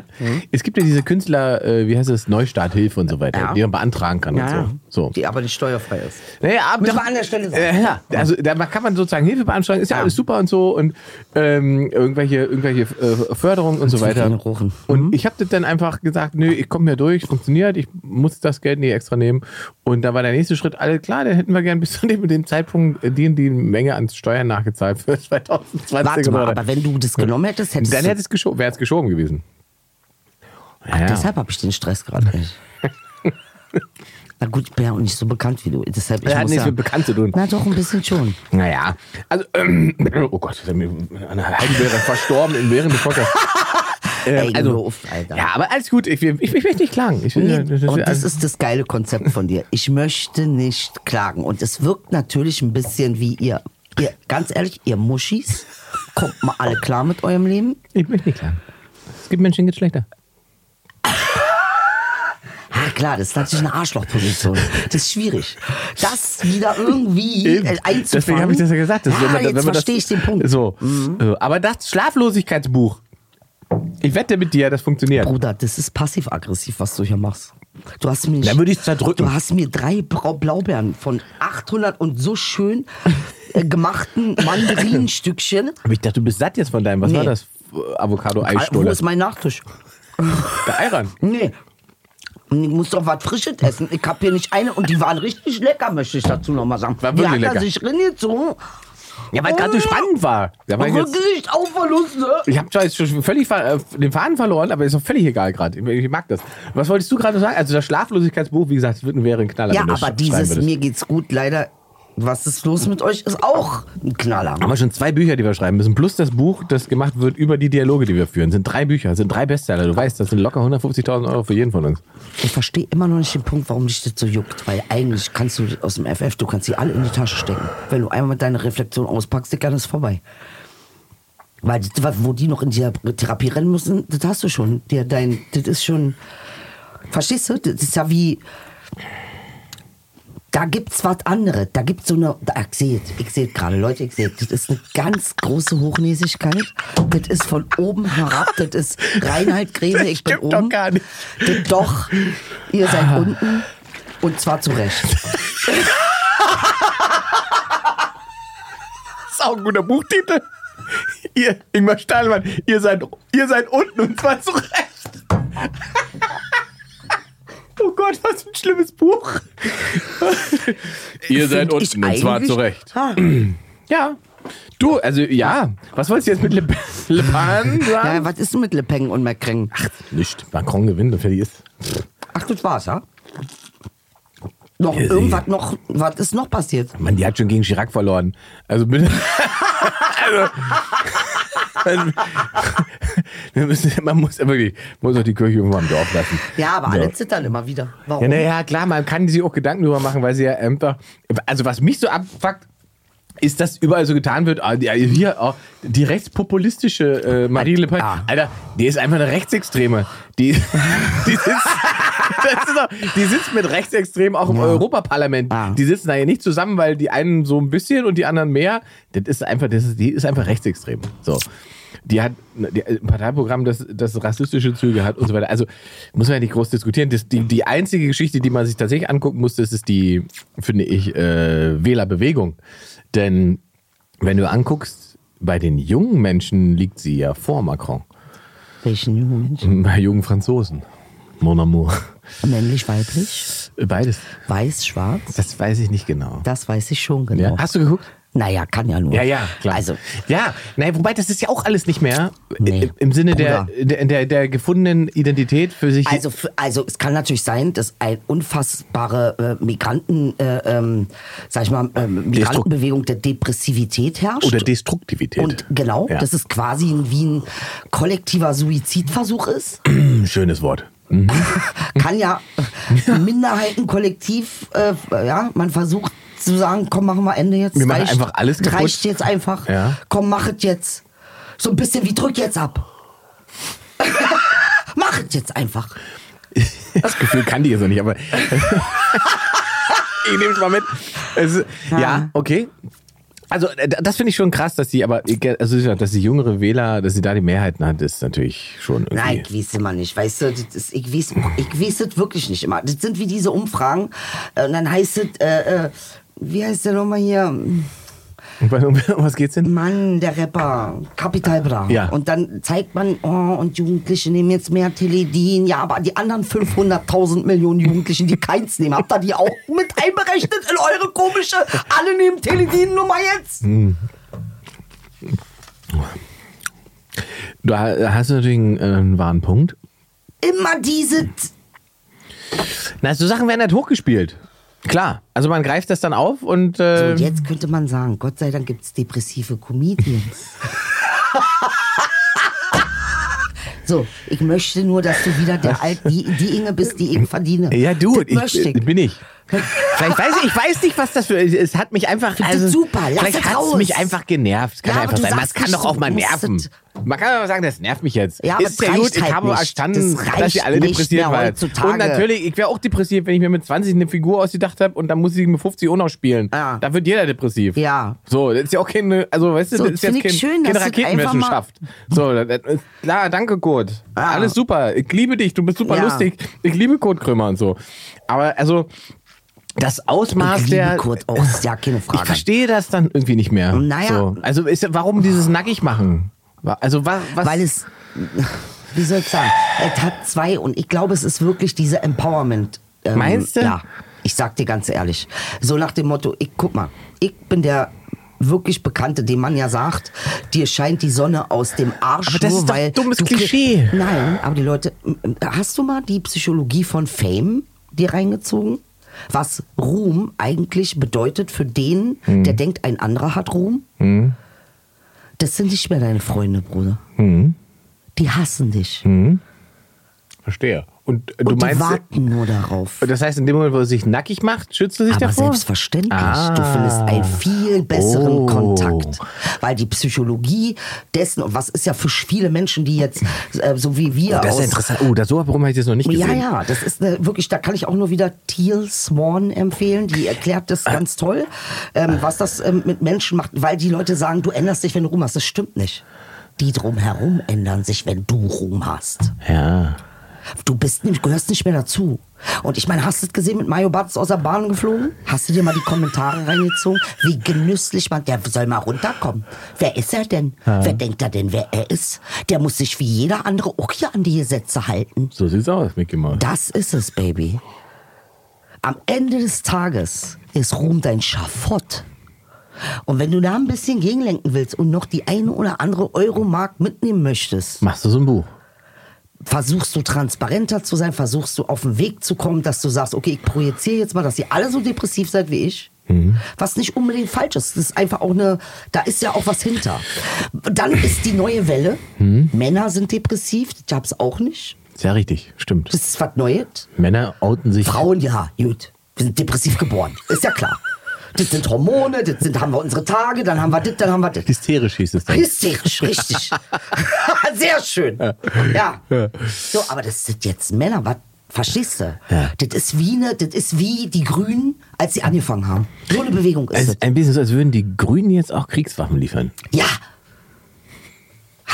Es gibt ja diese Künstler, äh, wie heißt es, Neustarthilfe und so weiter, Ja. die man beantragen kann und so. so. Die aber nicht steuerfrei ist. Naja, aber Müssen wir an der Stelle sagen. Äh, ja, also da kann man sozusagen Hilfe beantragen, ist ja, alles super und so und ähm, irgendwelche, irgendwelche äh, Förderungen und so Zu weiter. Rochen. Und ich habe das dann einfach gesagt, nö, ich komme hier durch, funktioniert, ich muss das Geld nicht extra nehmen. Und da war der nächste Schritt, alle klar, dann hätten wir gern bis zu dem, dem Zeitpunkt äh, die, die Menge an Steuern nachgezahlt für 2020. Warte mal, oder- aber wenn du das genommen hättest, hättest dann hätte es geschoben, wäre es geschoben gewesen. Ach, Ja. deshalb habe ich den Stress gerade nicht. Na gut, ich bin ja auch nicht so bekannt wie du. Deshalb, ich Das hat nichts ja, mit bekannt zu tun. Na doch, ein bisschen schon. Naja, also, ähm, oh Gott, eine halbe wäre verstorben in während des Podcasts. Ähm, Ey, also, auf, Alter. ja, aber alles gut. Ich, ich, ich möchte nicht klagen. Ich, Nee, das ist, und das ist das geile Konzept von dir. Ich möchte nicht klagen. Und es wirkt natürlich ein bisschen wie ihr, ihr ganz ehrlich, ihr Muschis, kommt mal alle klar mit eurem Leben. ich möchte nicht klagen. Es gibt Menschen, die geht schlechter. Ah, klar, das ist natürlich eine Arschlochposition. Das ist schwierig. Das wieder irgendwie einzufangen. Deswegen habe ich das ja gesagt. dass ja, wenn man- wenn jetzt man verstehe das, ich den Punkt. Mhm. So, äh, aber das Schlaflosigkeitsbuch. Ich wette mit dir, das funktioniert. Bruder, das ist passiv-aggressiv, was du hier machst. Du hast mir Dann würde ich zerdrücken. Du hast mir drei Brau Blaubeeren von 800 und so schön äh, gemachten Mandarinenstückchen. Aber ich dachte, du bist satt jetzt von deinem. Was Nee. war das? Wo Avocado-Eisstolle. ist mein Nachtisch? Der Eiran. Nee. Ich muss doch was Frisches essen. Ich habe hier nicht eine und die waren richtig lecker, möchte ich dazu nochmal sagen. War die wirklich hat lecker. er sich reingezogen. Ja, weil gerade so spannend war. War ich jetzt, Rücksicht auf Verluste. ich habe jetzt schon völlig ver- äh, den Faden verloren, aber ist doch völlig egal gerade. Ich, mag das. Was wolltest du gerade sagen? Also das Schlaflosigkeitsbuch, wie gesagt, wird, wäre ein Knaller. Ja, aber dieses. Mir geht's gut, leider. Was ist los mit euch? Ist auch ein Knaller. haben wir schon zwei Bücher, die wir schreiben müssen. Plus das Buch, das gemacht wird über die Dialoge, die wir führen. Sind drei Bücher, sind drei Bestseller. Du weißt, das sind locker 150.000 Euro für jeden von uns. Ich verstehe immer noch nicht den Punkt, warum dich das so juckt. Weil eigentlich kannst du aus dem FF, du kannst sie alle in die Tasche stecken. Wenn du einmal mit deiner Reflexion auspackst, Digga, dann ist vorbei. Weil wo die noch in die Therapie rennen müssen, das hast du schon. Der, dein, das ist schon. Verstehst du? Das ist ja wie. Da gibt's was anderes. Da gibt's so eine. Da, ich sehe ich sehe gerade, Leute, ich sehe Das ist eine ganz große Hochnäsigkeit. Das ist von oben herab. Das ist Reinhard Greve, ich bin stimmt doch oben. gar nicht. Das doch. Ihr seid unten. Und zwar zu Recht. Das ist auch ein guter Buchtitel. Ihr, Ingmar Stahlmann, ihr seid, ihr seid unten und zwar zu Recht. Oh Gott. Was für ein schlimmes Buch. Ihr seid unten und zwar zu Recht. Ah. Ja. Du, also ja. Was wolltest du jetzt mit Le, Le Pen Ja, sagen? was ist denn mit Le Pen und Macron? Nicht. Macron gewinnt und fertig ist. Ach, das war's, ja? Noch irgendwas noch, was ist noch passiert? Mann, die hat schon gegen Chirac verloren. Also bitte. also, müssen, man muss wirklich, muss auch die Kirche irgendwann im Dorf lassen. Ja, aber So. alle zittern immer wieder. Warum? Ja, naja, klar, man kann sich auch Gedanken drüber machen, weil sie ja einfach. Also, was mich so abfuckt, ist, dass überall so getan wird, ah, die- hier, oh, die rechtspopulistische äh, Marine Le Pen. Ah. Alter, die ist einfach eine Rechtsextreme. Die, die, sitzt, doch, die sitzt mit Rechtsextremen auch im Europaparlament. Ah. Die sitzen da ja nicht zusammen, weil die einen so ein bisschen und die anderen mehr. Das ist einfach, das ist, die ist einfach rechtsextrem. So. Die hat die, ein Parteiprogramm, das, das rassistische Züge hat und so weiter. Also muss man ja nicht groß diskutieren. Das, die, die einzige Geschichte, die man sich tatsächlich angucken muss, das ist die, finde ich, äh, Wählerbewegung. Denn wenn du anguckst, bei den jungen Menschen liegt sie ja vor Macron. Welchen jungen Menschen? Bei jungen Franzosen. Mon amour. Männlich, weiblich, Beides. weiß, schwarz? Das weiß ich nicht genau. Das weiß ich schon genau. Ja. Hast du geguckt? Naja, kann ja nur. Ja, ja, klar. Also, ja, naja, wobei das ist ja auch alles nicht mehr Nee. äh, im Sinne der, der, der, der gefundenen Identität für sich. also, also es kann natürlich sein, dass ein unfassbare äh, Migranten, äh, ähm, sag ich mal, ähm, Migrantenbewegung der Depressivität herrscht. oder Destruktivität. und genau, Ja. dass es quasi wie ein kollektiver Suizidversuch ist. Schönes Wort. Kann ja äh, Minderheitenkollektiv, äh, ja, man versucht zu sagen, komm, machen wir Ende jetzt. Wir machen einfach alles kaputt. Reicht jetzt einfach. Ja. Komm, mach es jetzt. So ein bisschen wie drück jetzt ab. mach es jetzt einfach. Das Gefühl kann die jetzt noch nicht, aber. ich nehme es mal mit. Es, ja. Ja. okay. Also, äh, das finde ich schon krass, dass sie, aber, ich- also, dass die jüngere Wähler, dass sie da die Mehrheiten hat, ist natürlich schon irgendwie. Nein, ich weiß immer nicht. Weißt du, ist, ich, weiß, ich weiß es wirklich nicht immer. Das sind wie diese Umfragen. Äh, Und dann heißt es, äh, äh, wie heißt der nochmal hier? Um was geht's denn? Mann, der Rapper, Capital Bra. Ja. Und dann zeigt man, oh, und Jugendliche nehmen jetzt mehr Teledin. Ja, aber die anderen 500.000 Millionen Jugendlichen, die keins nehmen, habt ihr die auch mit einberechnet in eure komische, alle nehmen Teledin-Nummer jetzt? Du ha- hast natürlich einen, äh, einen wahren Punkt. Immer diese, Na, so Sachen werden halt hochgespielt. Klar. Also man greift das dann auf und. so, Äh, und jetzt könnte man sagen, Gott sei Dank gibt's depressive Comedians. So, ich möchte nur, dass du wieder der Alt, die, die Inge bist, die ich verdiene. ja, du, ich, ich bin ich. Vielleicht weiß ich, ich weiß nicht, was das für Es hat mich einfach. Also, super, lass vielleicht hat es mich einfach genervt. Kann Ja, einfach sein. Man kann doch auch mal nerven. Man kann aber sagen, das nervt mich jetzt. Ja, ist ja gut, ich halt habe nicht. verstanden, Das dass ihr alle depressiert wart. Und natürlich, ich wäre auch depressiv, wenn ich mir mit 20 eine Figur ausgedacht habe und dann muss ich mit 50 auch noch spielen. Ja. Da wird jeder depressiv. Ja. So, das ist ja auch keine, also weißt du, So, das ist jetzt kein, schön, keine Raketenwissenschaft. So, das, klar, danke Kurt. Ja. Alles super. Ich liebe dich, du bist super lustig. Ich liebe Kurt Krömer und so. Aber also, das Ausmaß der. Kurt ist ja keine Frage. Ich verstehe das dann irgendwie nicht mehr. Naja. So. Also ist, warum dieses nackig machen? Also was, was Weil es, wie soll ich sagen, es hat zwei und ich glaube, es ist wirklich diese Empowerment. ähm, Meinst du? Ja, ich sag dir ganz ehrlich. So nach dem Motto, ich guck mal, ich bin der wirklich Bekannte, dem man ja sagt, dir scheint die Sonne aus dem Arsch. Aber das nur ist doch weil dummes Klischee. Nein, aber die Leute, hast du mal die Psychologie von Fame dir reingezogen? Was Ruhm eigentlich bedeutet für den, Hm. der denkt, ein anderer hat Ruhm? Das sind nicht mehr deine Freunde, Bruder. Hm. Die hassen dich. Verstehe. Und äh, du und die meinst, warten nur darauf. das heißt, in dem Moment, wo er sich nackig macht, schützt er sich Aber davor? selbstverständlich. Ah. Du findest einen viel besseren Oh. Kontakt. Weil die Psychologie dessen, und was ist ja für viele Menschen, die jetzt, äh, so wie wir Das ist aus. ja interessant. Oh, das, so warum habe ich das noch nicht Ja, gesehen? ja, das ist eine, wirklich, da kann ich auch nur wieder Teal Swan empfehlen. Die erklärt das ganz toll, ähm, was das ähm, mit Menschen macht, weil die Leute sagen, du änderst dich, wenn du Ruhm hast. Das stimmt nicht. Die drumherum ändern sich, wenn du Ruhm hast. Ja. Du bist nicht, gehörst nicht mehr dazu. Und ich meine, hast du es gesehen mit Mario Barth ist aus der Bahn geflogen? Hast du dir mal die Kommentare reingezogen? Wie genüsslich man, der soll mal runterkommen. Wer ist er denn? Wer denkt er denn, wer er ist? Der muss sich wie jeder andere auch hier an die Gesetze halten. So sieht's aus, Mickey Mouse. Das ist es, Baby. am Ende des Tages ist Ruhm dein Schafott. Und wenn du da ein bisschen gegenlenken willst und noch die eine oder andere Euromark mitnehmen möchtest, Machst du so ein Buch? Versuchst du transparenter zu sein, versuchst du auf den Weg zu kommen, dass du sagst, okay, ich projiziere jetzt mal, dass ihr alle so depressiv seid wie ich. Was nicht unbedingt falsch ist. Das ist einfach auch eine, da ist ja auch was hinter. Dann ist die neue Welle. Männer sind depressiv, das gab's auch nicht. Sehr richtig, stimmt. Das ist was Neues. Männer outen sich. Frauen, ja, gut. Wir sind depressiv geboren. Ist ja klar. Das sind Hormone, das sind, haben wir unsere Tage, dann haben wir das, dann haben wir das. Hysterisch hieß es dann. Hysterisch, richtig. Sehr schön. Ja. So, aber das sind jetzt Männer, was? Verstehst du? Ja. Das ist wie ne, das ist wie die Grünen, als sie angefangen haben. So eine Bewegung ist Es ein bisschen so, als würden die Grünen jetzt auch Kriegswaffen liefern. Ja.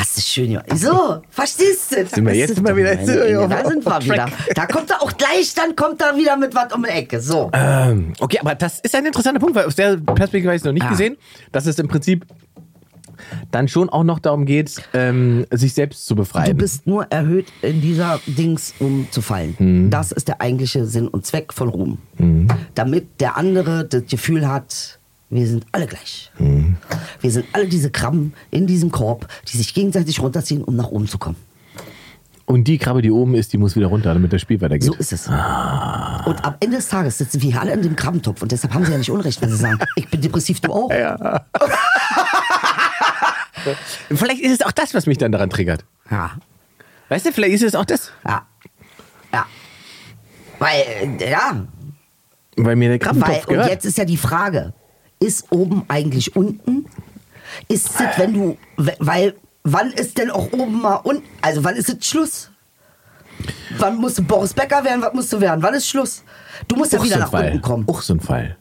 Hast du schön gemacht. So, verstehst du? Sind wir jetzt mal wieder- meine Da sind wir wieder. Da kommt er auch gleich, dann kommt er wieder mit was um die Ecke. So. Ähm, okay, aber das ist ein interessanter Punkt, weil aus der Perspektive habe ich es noch nicht Ja. gesehen, dass es im Prinzip dann schon auch noch darum geht, ähm, sich selbst zu Du befreien. bist nur erhöht in dieser Dings, um zu fallen. Mhm. Das ist der eigentliche Sinn und Zweck von Ruhm. Damit der andere das Gefühl hat, wir sind alle gleich. Mhm. Wir sind alle diese Krabben in diesem Korb, die sich gegenseitig runterziehen, um nach oben zu kommen. Und die Krabbe, die oben ist, die muss wieder runter, damit das Spiel weitergeht. So ist es. Und am Ende des Tages sitzen wir alle in dem Krabbentopf und deshalb haben sie ja nicht Unrecht, wenn sie sagen, ich bin depressiv, du auch. Vielleicht ist es auch das, was mich dann daran triggert. Ja. Weißt du, vielleicht ist es auch das, Ja. Ja. Weil, äh, ja, weil mir der Weil, Krabbentopf und gehört. jetzt ist ja die Frage, ist oben eigentlich unten? Ist es, wenn du, we- weil, wann ist denn auch oben mal unten? Also wann ist es Schluss? Wann musst du Boris Becker werden? Was musst du werden? Wann ist Schluss? Du musst ja wieder so nach Fall. unten kommen. Auch so ein Fall.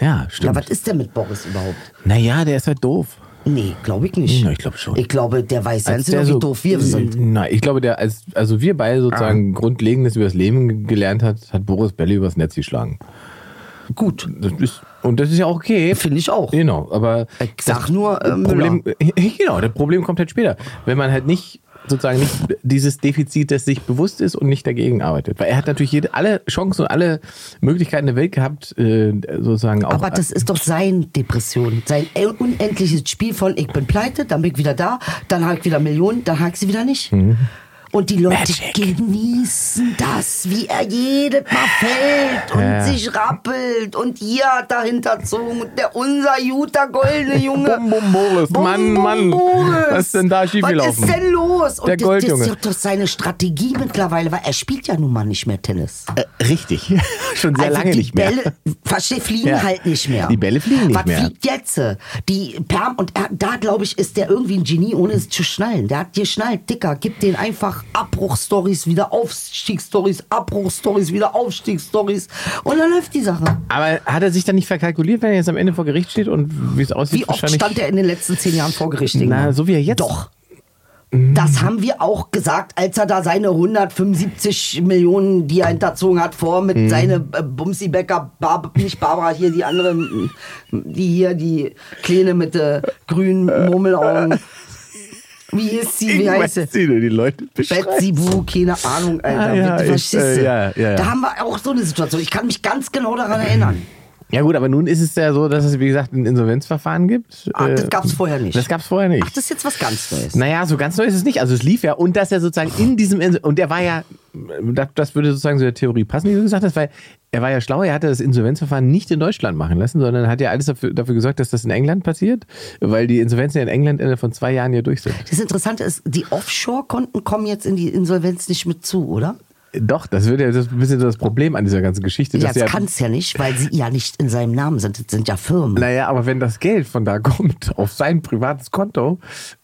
Ja, Ja, stimmt. was ist denn mit Boris überhaupt? naja, der ist halt doof. Nee, glaube ich nicht. Ja, ich glaube schon. Ich glaube, der weiß Als ganz genau, wie doof wir sind. Nein, ich glaube, der, als, also wir beide sozusagen Grundlegendes über das Leben gelernt hat, hat Boris Belli übers Netz geschlagen. Gut, Das ist, und das ist ja auch okay. finde ich auch. Genau, aber Ich sag das nur, äh, Problem, genau, das Problem kommt halt später, wenn man halt nicht sozusagen nicht dieses Defizit, das sich bewusst ist und nicht dagegen arbeitet, weil er hat natürlich jede, alle Chancen und alle Möglichkeiten der Welt gehabt, äh, sozusagen auch. Aber das ist doch seine Depression. Sein unendliches Spiel von ich bin pleite, dann bin ich wieder da, dann habe ich wieder Millionen, dann habe ich sie wieder nicht. Und die Leute Magic. genießen das, wie er jedes Mal fällt und Ja. sich rappelt und hier hat er hinterzogen und der unser guter goldene Junge. Bum, bum, Boris. Bum, Mann, bum, Mann. Boris. Was ist denn da schiefgelaufen? Was ist denn los? Und Der das, das ist doch seine Strategie mittlerweile, weil er spielt ja nun mal nicht mehr Tennis. äh, richtig, schon sehr Also lange die nicht mehr. Bälle, versteh, fliegen Ja. halt nicht mehr. Die Bälle fliegen nicht Was mehr. fliegt jetzt? Die Perm und er, da glaube ich ist der irgendwie ein Genie, ohne es zu schnallen. Der hat geschnallt, Dicker, gib den einfach Abbruchstories, wieder Aufstiegsstories, Abbruchstories, wieder Aufstiegsstories und dann läuft die Sache. Aber hat er sich dann nicht verkalkuliert, wenn er jetzt am Ende vor Gericht steht und wie es aussieht? Wie oft stand er in den letzten zehn Jahren vor Gericht? Na, so wie er jetzt. Doch. Das haben wir auch gesagt, als er da seine 175 Millionen, die er hinterzogen hat, vor mit Mhm. seine äh, Bumsi Becker, Bar nicht Barbara, hier die andere, die hier, die Kleine mit äh, grünen Murmelaugen. Wie ist sie? Wie Ich heißt sie? du die Leute. Betsy Boo, keine Ahnung, Alter. Ah, ja, ich, äh, ja, ja. Da haben wir auch so eine Situation. Ich kann mich ganz genau daran erinnern. Ja gut, aber nun ist es ja so, dass es wie gesagt ein Insolvenzverfahren gibt. Ach, das Äh, gab's vorher nicht. Das gab's vorher nicht. Ach, das ist jetzt was ganz Neues. Naja, so ganz neu ist es nicht. Also es lief ja und dass er sozusagen in diesem Insel und er war ja, das, würde sozusagen zu der Theorie passen, die du gesagt hast, weil er war ja schlau, er hatte das Insolvenzverfahren nicht in Deutschland machen lassen, sondern hat ja alles dafür, dafür gesorgt, dass das in England passiert, weil die Insolvenzen in England innerhalb von zwei Jahren hier durch sind. Das Interessante ist, die Offshore-Konten kommen jetzt in die Insolvenz nicht mit zu, oder? Doch, das wird ja das ein bisschen so das Problem an dieser ganzen Geschichte. Ja, das ja, kann es ja nicht, weil sie ja nicht in seinem Namen sind. Das sind ja Firmen. naja, aber wenn das Geld von da kommt auf sein privates Konto,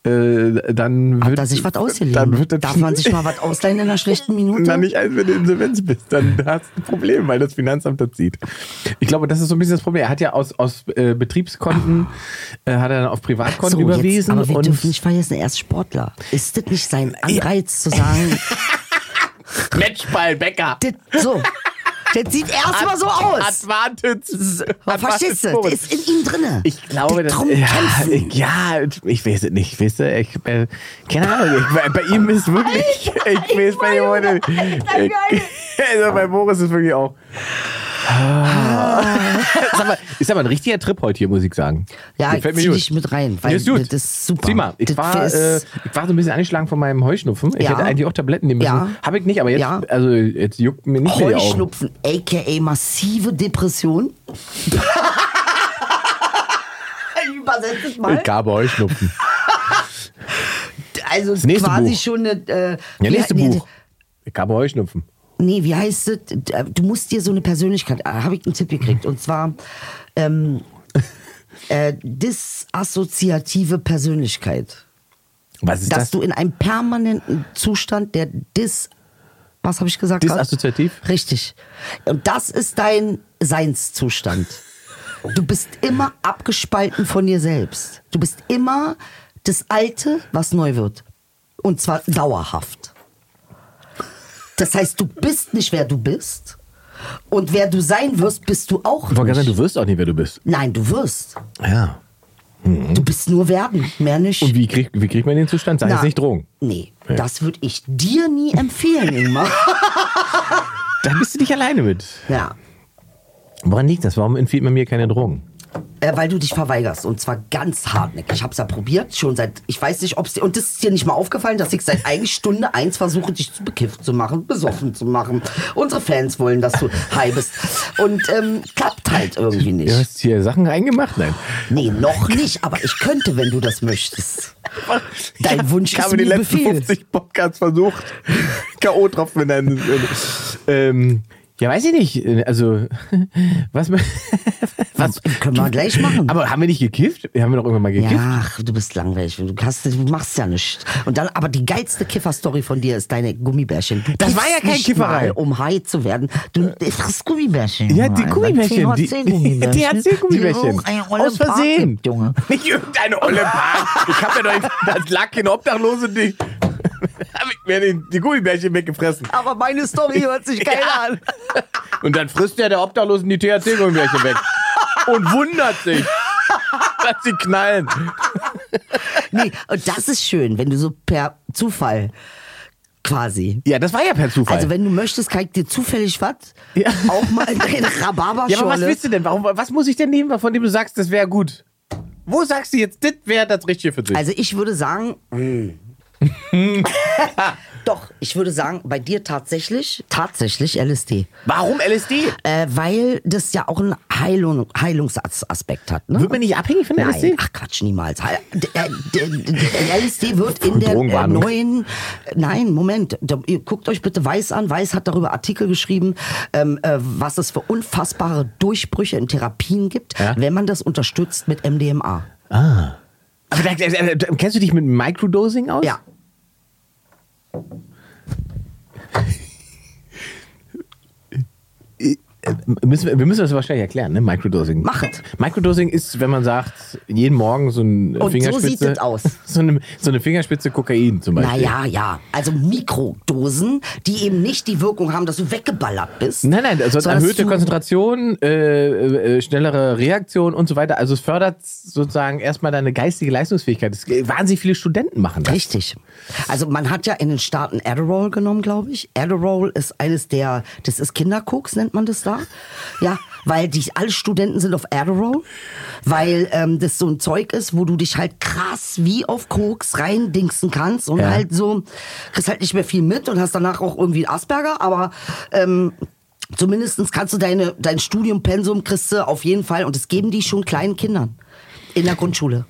äh, dann Hat wird er sich was ausgeliehen? Dann wird Darf man sich mal was ausleihen in einer schlechten Minute? Na, nicht, als wenn du Insolvenz bist, dann hast du ein Problem, weil das Finanzamt das sieht. Ich glaube, das ist so ein bisschen das Problem. Er hat ja aus, aus äh, Betriebskonten, äh, hat er dann auf Privatkonten so, überwiesen. Jetzt, aber wir dürfen nicht vergessen, er ist Sportler. Ist das nicht sein Anreiz zu sagen, Matchball, Becker. das, so, das sieht erstmal so aus. Advantage. Verstehst du? Das ist in ihm drinne. Ich glaube, das ja, ja, ich weiß es nicht. Weißt du, ich, äh, keine Ahnung, ich, bei, ihm ist wirklich, ich weiß bei ihm heute, also bei Boris ist wirklich auch, Sag mal, ist aber ein richtiger Trip heute hier, muss ich sagen. Ja, Gefällt mir zieh dich mit rein, weil ist gut. das ist super. Sieh mal, ich Das war, äh, ich war so ein bisschen angeschlagen von meinem Heuschnupfen. Ich Ja. hätte eigentlich auch Tabletten nehmen müssen. Ja. Habe ich nicht, aber jetzt, Ja. also jetzt juckt mir nicht mehr. Heuschnupfen, aka massive Depression. Übersetzt es mal. Ich habe Heuschnupfen. Also quasi Buch. schon eine. Äh, Ja, nächste Buch. Ich habe Heuschnupfen. Nee, wie heißt es? Du musst dir so eine Persönlichkeit. äh, Habe ich einen Tipp gekriegt. Und zwar ähm, äh, disassoziative Persönlichkeit. Was ist dass das? du in einem permanenten Zustand der Dis. Was habe ich gesagt? Disassoziativ? Richtig. Und das ist dein Seinszustand. Du bist immer abgespalten von dir selbst. Du bist immer das Alte, was neu wird. Und zwar dauerhaft. Das heißt, du bist nicht, wer du bist. Und wer du sein wirst, bist du auch Ich nicht. sagen, du wirst auch nicht, wer du bist. Nein, du wirst. Ja. Du bist nur werden, mehr nicht. Und wie, krieg, wie kriegt man den Zustand? Sag Na, jetzt nicht Drogen. Nee, das würde ich dir nie empfehlen, Ingmar. Da bist du nicht alleine mit. ja. Woran liegt das? Warum empfiehlt man mir keine Drogen? Äh, weil du dich verweigerst und zwar ganz hartnäckig. Ich habe es ja probiert, schon seit, ich weiß nicht, ob es und das ist dir nicht mal aufgefallen, dass ich seit eigentlich Stunde eins versuche, dich zu bekifft zu machen, besoffen zu machen. Unsere Fans wollen, dass du high bist und ähm, klappt halt irgendwie Du nicht. hast hier Sachen reingemacht? Nein. Nee, noch nicht, aber ich könnte, wenn du das möchtest. Dein Wunsch ich ist habe die mir letzten Befehl. 50 Podcasts versucht. K.O.-Tropfen in einem. Ähm, ja, weiß ich nicht. Also, was. was Können wir gleich machen. aber haben wir nicht gekifft? Haben wir doch irgendwann mal gekifft? Ja, ach, du bist langweilig. Du, hast, du machst ja nichts. Und dann, aber die geilste Kiffer-Story von dir ist deine Gummibärchen. Du Das war ja kein nicht Kifferei. Mal, um high zu werden. Du frisst Gummibärchen. Ja, die. Gummibärchen. Die THC-Gummibärchen. THC-Gummibärchen. Aus Versehen. Gibt, Junge. Nicht irgendeine olle Park. Ich hab ja doch nicht, das lag kein Obdachlose, die. Hab ich mir die, die Gummibärchen weggefressen. Aber meine Story hört sich geil Ja. an. Und dann frisst ja der Obdachlosen die THC-Gummibärchen weg. Und wundert sich, dass sie knallen. Nee, und das ist schön, wenn du so per Zufall quasi. Ja, das war ja per Zufall. Also wenn du möchtest, kann ich dir zufällig was Ja. auch mal in deine Rhabarberschorle. ja, aber was willst du denn? Warum, was muss ich denn nehmen, von dem du sagst, das wäre gut? Wo sagst du jetzt, das wäre das Richtige für dich? Also ich würde sagen, mm. doch, ich würde sagen, bei dir tatsächlich, tatsächlich LSD. Warum LSD? Äh, weil das ja auch einen Heilung, Heilungsaspekt hat. Ne? Wird man nicht abhängig von Nein, LSD? ach Quatsch, niemals. Heil- d- äh, LSD wird in der äh, neuen, nein, Moment, ihr guckt euch bitte Weiß an. Weiß hat darüber Artikel geschrieben, ähm, äh, was es für unfassbare Durchbrüche in Therapien gibt, Ja. wenn man das unterstützt mit MDMA. Aber da, äh, kennst du dich mit Microdosing aus? Ja. Müssen wir, wir müssen das wahrscheinlich erklären, ne? Microdosing. Machet. Microdosing ist, wenn man sagt, jeden Morgen so ein Und so Fingerspitze. sieht es aus. So eine, so eine Fingerspitze Kokain zum Beispiel. Naja, ja. Also Mikrodosen, die eben nicht die Wirkung haben, dass du weggeballert bist. Nein, nein, also erhöhte Konzentration, äh, äh, schnellere Reaktion und so weiter. Also es fördert sozusagen erstmal deine geistige Leistungsfähigkeit. Das, wahnsinnig viele Studenten machen das. Richtig. Also man hat ja in den Staaten Adderall genommen, glaube ich. Adderall ist eines der, das ist Kinderkoks, nennt man das da. Ja, weil die, alle Studenten sind auf Adderall, weil ähm, das so ein Zeug ist, wo du dich halt krass wie auf Koks reindingsen kannst und Ja. halt so, kriegst halt nicht mehr viel mit und hast danach auch irgendwie Asperger, aber ähm, zumindest kannst du deine, dein Studiumpensum kriegst du auf jeden Fall und das geben die schon kleinen Kindern. In der Grundschule.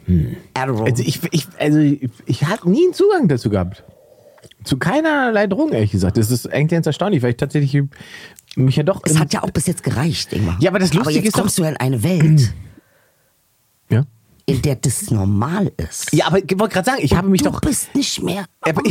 Adderall. Also ich, ich, also ich, ich habe nie einen Zugang dazu gehabt. Zu keinerlei Drogen, ehrlich gesagt. Das ist eigentlich ganz erstaunlich, weil ich tatsächlich mich ja doch. Es hat ja auch bis jetzt gereicht, Ingmar. Ja, aber das aber Lustige jetzt ist doch- kommst du in eine Welt, ja? in der das normal ist. ja, aber ich wollte gerade sagen, ich habe mich du doch. bist nicht mehr. Aber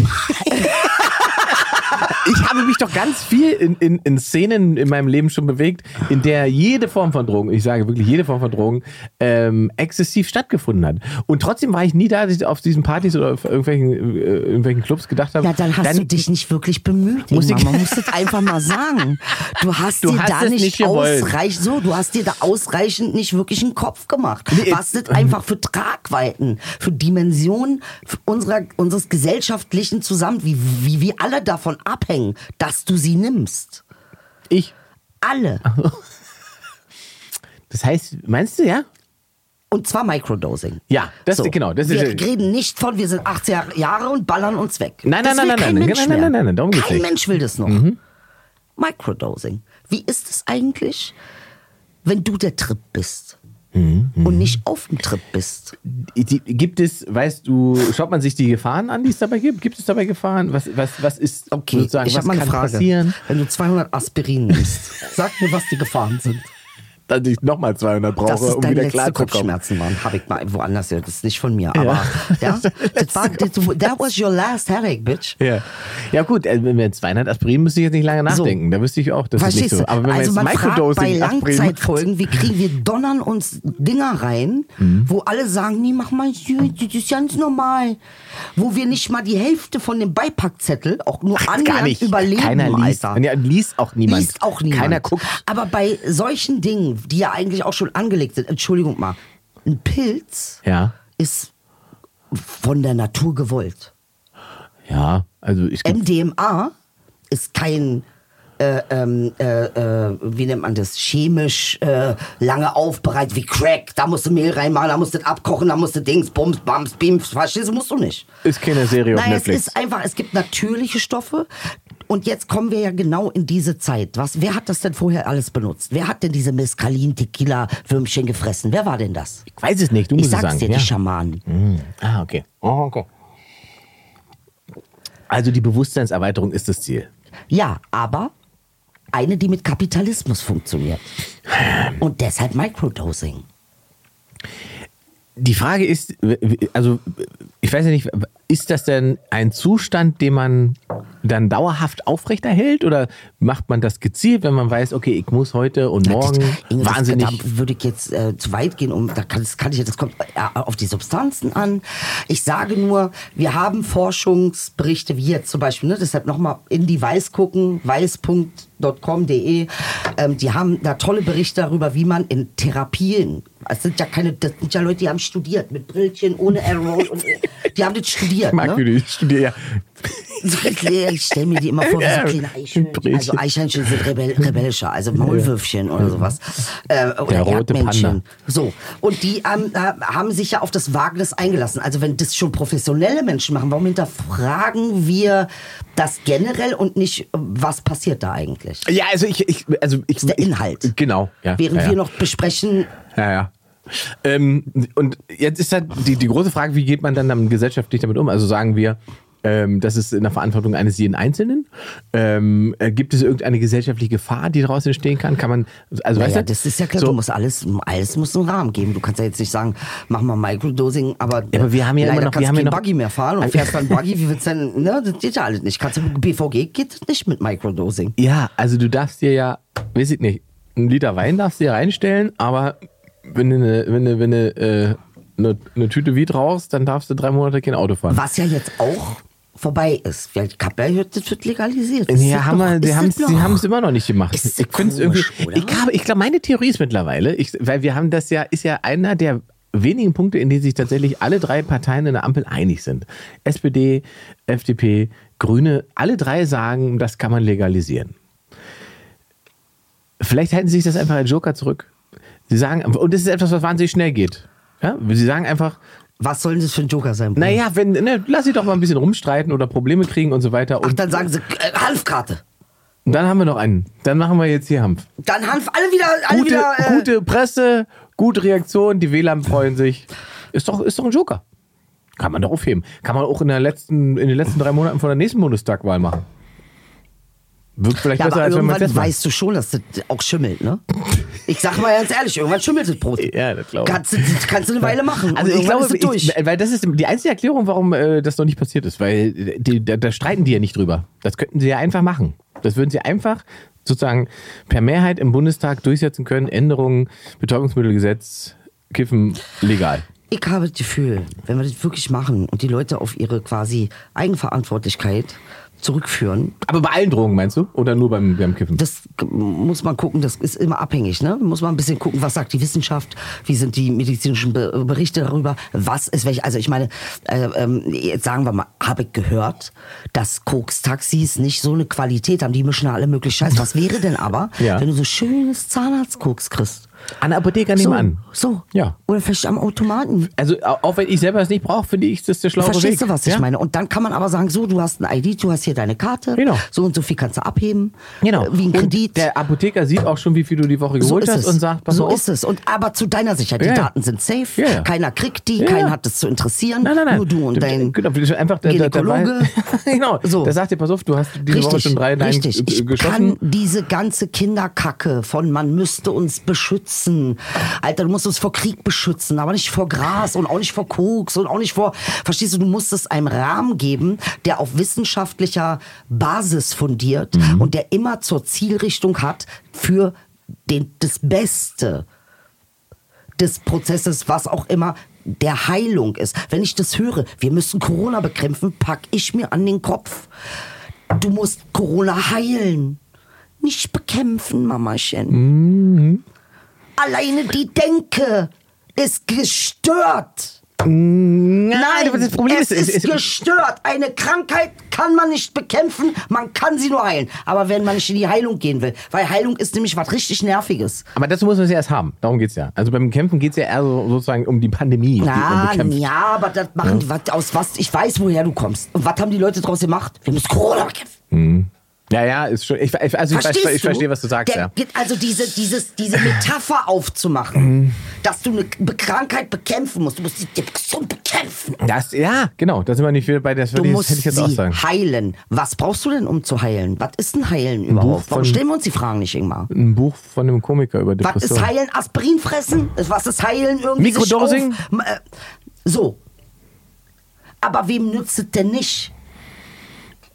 ich, habe mich doch ganz viel in, in, in Szenen in meinem Leben schon bewegt, in der jede Form von Drogen, ich sage wirklich jede Form von Drogen, ähm, exzessiv stattgefunden hat. Und trotzdem war ich nie da, dass ich auf diesen Partys oder auf irgendwelchen, äh, irgendwelchen Clubs gedacht habe. Ja, dann hast du dich nicht wirklich bemüht, Muss ich- Man muss das einfach mal sagen. Du hast Du dir hast da nicht, nicht ausreichend, so, du hast dir da ausreichend nicht wirklich einen Kopf gemacht. Nee, Was das einfach für Tragweiten, für Dimensionen unserer, unseres gesellschaftlichen Zusammen, wie, wie wir alle davon abhängen, dass du sie nimmst. Ich. Alle. Das heißt, meinst du, ja? Und zwar Microdosing. Ja, das- genau, das ist wir ja- reden nicht von, wir sind 18 Jahre und ballern uns weg. Nein, nein, nein, kein nein, Mensch nein, mehr. nein, nein, nein, darum geht's Kein nicht. Mhm. Mensch will das noch. Microdosing. Wie ist es eigentlich, wenn du der Trip bist Mhm, und nicht auf dem Trip bist? Gibt es, weißt du, schaut man sich die Gefahren an, die es dabei gibt? Gibt es dabei Gefahren? Was, was, was ist Okay, sozusagen, ich was habe mal eine kann Frage. passieren? Wenn du 200 Aspirin nimmst, sag mir, was die Gefahren sind. Dass ich nochmal 200 brauche, Das ist um wieder klarzukommen. Kopfschmerzen waren. Habe ich mal woanders. Das ist nicht von mir. Aber ja, das war, that was your last headache, bitch. Ja. ja gut, äh, wenn wir 200 Aspirin müsste ich jetzt nicht lange nachdenken. Da wüsste ich auch, das ist nicht Verstehst so. Aber wenn also jetzt man fragt Microdosing bei Langzeitfolgen, wie kriegen wir donnern uns Dinger rein, Mhm. wo alle sagen, nee, mach mal, das ist ganz normal. Wo wir nicht mal die Hälfte von dem Beipackzettel auch nur Ach, gar annähernd überleben, Keiner liest. Alter. Ja, liest auch niemand. Liest auch niemand. Keiner guckt. Aber bei solchen Dingen, die ja eigentlich auch schon angelegt sind, Entschuldigung mal, ein Pilz Ja. ist von der Natur gewollt. Ja, also ich MDMA ist kein, äh, ähm, äh, äh, wie nennt man das, chemisch äh, lange aufbereitet wie Crack. Da musst du Mehl reinmachen, da musst du abkochen, da musst du Dings, Bums, Bams, Bims, verstehst du, musst du nicht. ist keine Serie auf Nein, es Netflix. ist einfach, es gibt natürliche Stoffe. Und jetzt kommen wir ja genau in diese Zeit. Was, wer hat das denn vorher alles benutzt? Wer hat denn diese Mescalin, Tequila, Würmchen gefressen? Wer war denn das? ich weiß es nicht, du Ich musst es sag's sagen. dir, ja. die Schamanen. Hm. Ah, okay. Oh, okay. Also die Bewusstseinserweiterung ist das Ziel. Ja, aber eine, die mit Kapitalismus funktioniert. Und deshalb Microdosing. Die Frage ist, also ich weiß ja nicht, ist das denn ein Zustand, den man dann dauerhaft aufrechterhält oder macht man das gezielt, wenn man weiß, okay, ich muss heute und morgen Das- Inge, das- wahnsinnig. Da würde ich jetzt äh, zu weit gehen, um da kann, das kann ich das kommt äh, auf die Substanzen an. Ich sage nur, wir haben Forschungsberichte wie jetzt zum Beispiel, ne, deshalb nochmal in die Weiß gucken, weiß.com.de. Ähm, die haben da tolle Berichte darüber, wie man in Therapien, es sind ja keine, das sind ja Leute, die haben studiert mit Brillchen, ohne Airroll und die haben das studiert. Ich mag, ne? du ich studiere. Ja. Ich stelle mir die immer vor wie so kleine Eichhörnchen. Also Eichhörnchen sind rebell, rebellischer, also Maulwürfchen oder sowas. Äh, oder Der rote. Panda. So. Und die ähm, äh, haben sich ja auf das Wagnis eingelassen. Also wenn das schon professionelle Menschen machen, warum hinterfragen wir das generell und nicht, was passiert da eigentlich? Ja, also ich, ich also ich, ist der ich, Inhalt. Genau, ja. Während ja. wir noch besprechen, Ja, ja. Ähm, und jetzt ist halt die, die große Frage, wie geht man dann, dann gesellschaftlich damit um? Also sagen wir, ähm, das ist in der Verantwortung eines jeden Einzelnen. Ähm, äh, gibt es irgendeine gesellschaftliche Gefahr, die daraus entstehen kann? Kann man, also weißt naja, du, das ist ja klar, so, du musst alles, alles muss einen Rahmen geben. Du kannst ja jetzt nicht sagen, mach mal Microdosing, aber, Ja, aber wir haben ja immer noch- kannst wir haben ja kein noch- Buggy mehr fahren und fährst dann Buggy, wie willst du denn, ne, das geht ja alles nicht. Kannst du, BVG geht nicht mit Microdosing. Ja, also du darfst dir ja, weiß ich nicht, einen Liter Wein darfst du dir reinstellen, aber wenn du eine, wenn du, wenn du, äh, eine, eine Tüte Weed rauchst, dann darfst du drei Monate kein Auto fahren. Was ja jetzt auch vorbei ist. Ich hab ja gehört, das wird legalisiert. Das Ja, haben wir, die haben es immer noch nicht gemacht. Ist ich finde es irgendwie. komisch, oder? Ich habe, ich glaube, meine Theorie ist mittlerweile, ich, weil wir haben das ja, ist ja einer der wenigen Punkte, in denen sich tatsächlich alle drei Parteien in der Ampel einig sind. SPD, FDP, Grüne, alle drei sagen, das kann man legalisieren. Vielleicht halten sie sich das einfach als Joker zurück. Sie sagen, und das ist etwas, was wahnsinnig schnell geht. Ja? Sie sagen einfach, Was soll denn das für ein Joker sein? Bruder? naja, wenn, ne, lass sie doch mal ein bisschen rumstreiten oder Probleme kriegen und so weiter. Ach, Und dann sagen sie äh, Hanfkarte. dann haben wir noch einen. Dann machen wir jetzt hier Hanf. Dann Hanf, alle wieder, alle Gute, wieder. Äh, gute Presse, gute Reaktion, die Wähler freuen sich. Ist doch, ist doch ein Joker. Kann man doch aufheben. Kann man auch in, der letzten, in den letzten drei Monaten vor der nächsten Bundestagwahl machen. Wirkt vielleicht Ja, besser, aber als wenn man irgendwann jetzt macht. weißt du schon, dass das auch schimmelt, ne? Ich sag mal ganz ehrlich, irgendwann schimmelt das Brot. Ja, das glaube ich. Kannst du, kannst du eine Weile machen. Also ich glaube, ist durch. ich, weil das ist die einzige Erklärung, warum äh, das noch nicht passiert ist, weil die, da, da streiten die ja nicht drüber. Das könnten sie ja einfach machen. Das würden sie einfach sozusagen per Mehrheit im Bundestag durchsetzen können. Änderungen, Betäubungsmittelgesetz, Kiffen legal. Ich habe das Gefühl, wenn wir das wirklich machen und die Leute auf ihre quasi Eigenverantwortlichkeit zurückführen, Aber bei allen Drogen meinst du? Oder nur beim, beim Kiffen? das muss man gucken, das ist immer abhängig, ne? Muss man ein bisschen gucken, was sagt die Wissenschaft, wie sind die medizinischen Be Berichte darüber, was ist welche, also ich meine, äh, ähm, jetzt sagen wir mal, habe ich gehört, dass Koks-Taxis nicht so eine Qualität haben, die mischen alle möglichen Scheiß. Was wäre denn aber, Ja. wenn du so schönes Zahnarztkoks kriegst? An der Apotheker So, nebenan. so. Ja. Oder vielleicht am Automaten. Also au- auch wenn ich selber es nicht brauche, finde ich, das der schlaue Weg. Verstehst du, was ich ja? meine? Und dann kann man aber sagen, so, du hast ein ID, du hast hier deine Karte, Genau. so und so viel kannst du abheben, Genau. äh, wie ein Und Kredit. der Apotheker sieht auch schon, wie viel du die Woche so geholt ist hast und sagt, pass so auf. ist es. Und aber zu deiner Sicherheit, die Ja. Daten sind safe, Ja, keiner kriegt die, keiner hat es zu interessieren, Nein, nein, nein. nur du und dein genau, einfach der, der, der Gynäkologe. genau. So. Der sagt dir, pass auf, du hast diese Woche schon drei Nein richtig. Ich geschossen. kann diese ganze Kinderkacke von man müsste uns beschützen. Alter, du musst uns vor Krieg beschützen, aber nicht vor Gras und auch nicht vor Koks und auch nicht vor, verstehst du, du musst es einem Rahmen geben, der auf wissenschaftlicher Basis fundiert Mhm. und der immer zur Zielrichtung hat für den, das Beste des Prozesses, was auch immer der Heilung ist. Wenn ich das höre, wir müssen Corona bekämpfen, pack ich mir an den Kopf. Du musst Corona heilen, nicht bekämpfen, Mamachen. Alleine die Denke ist gestört. Nein, aber das Problem es ist- ist, es- es- gestört. Eine Krankheit kann man nicht bekämpfen, man kann sie nur heilen. Aber wenn man nicht in die Heilung gehen will, weil Heilung ist nämlich was richtig Nerviges. Aber dazu muss man es ja erst haben. Darum geht's ja. Also beim Kämpfen geht's ja eher so, sozusagen um die Pandemie, die Na, bekämpft. ja, aber das machen die, was, aus was, ich weiß, woher du kommst. Und was haben die Leute draus gemacht? Wir müssen Corona bekämpfen. Ja, ja, ist schon. Ich, ich- also ich, ich du? verstehe, was du sagst, Der, ja. Also diese, dieses, diese Metapher aufzumachen, dass du eine Krankheit bekämpfen musst. Du musst die Depression bekämpfen. Das, ja, genau. Da sind wir nicht wieder bei. Das, Du ich- das musst hätte ich jetzt auch sie sagen. heilen. Was brauchst du denn, um zu heilen? Was ist ein Heilen überhaupt? Warum von- stellen wir uns die Fragen nicht, Ingmar? Ein Buch von einem Komiker über Was Depression. ist Heilen? Aspirin fressen? Was ist Heilen? Irgendwie Mikrodosing? Auf, äh, so. Aber wem nützt es denn nicht?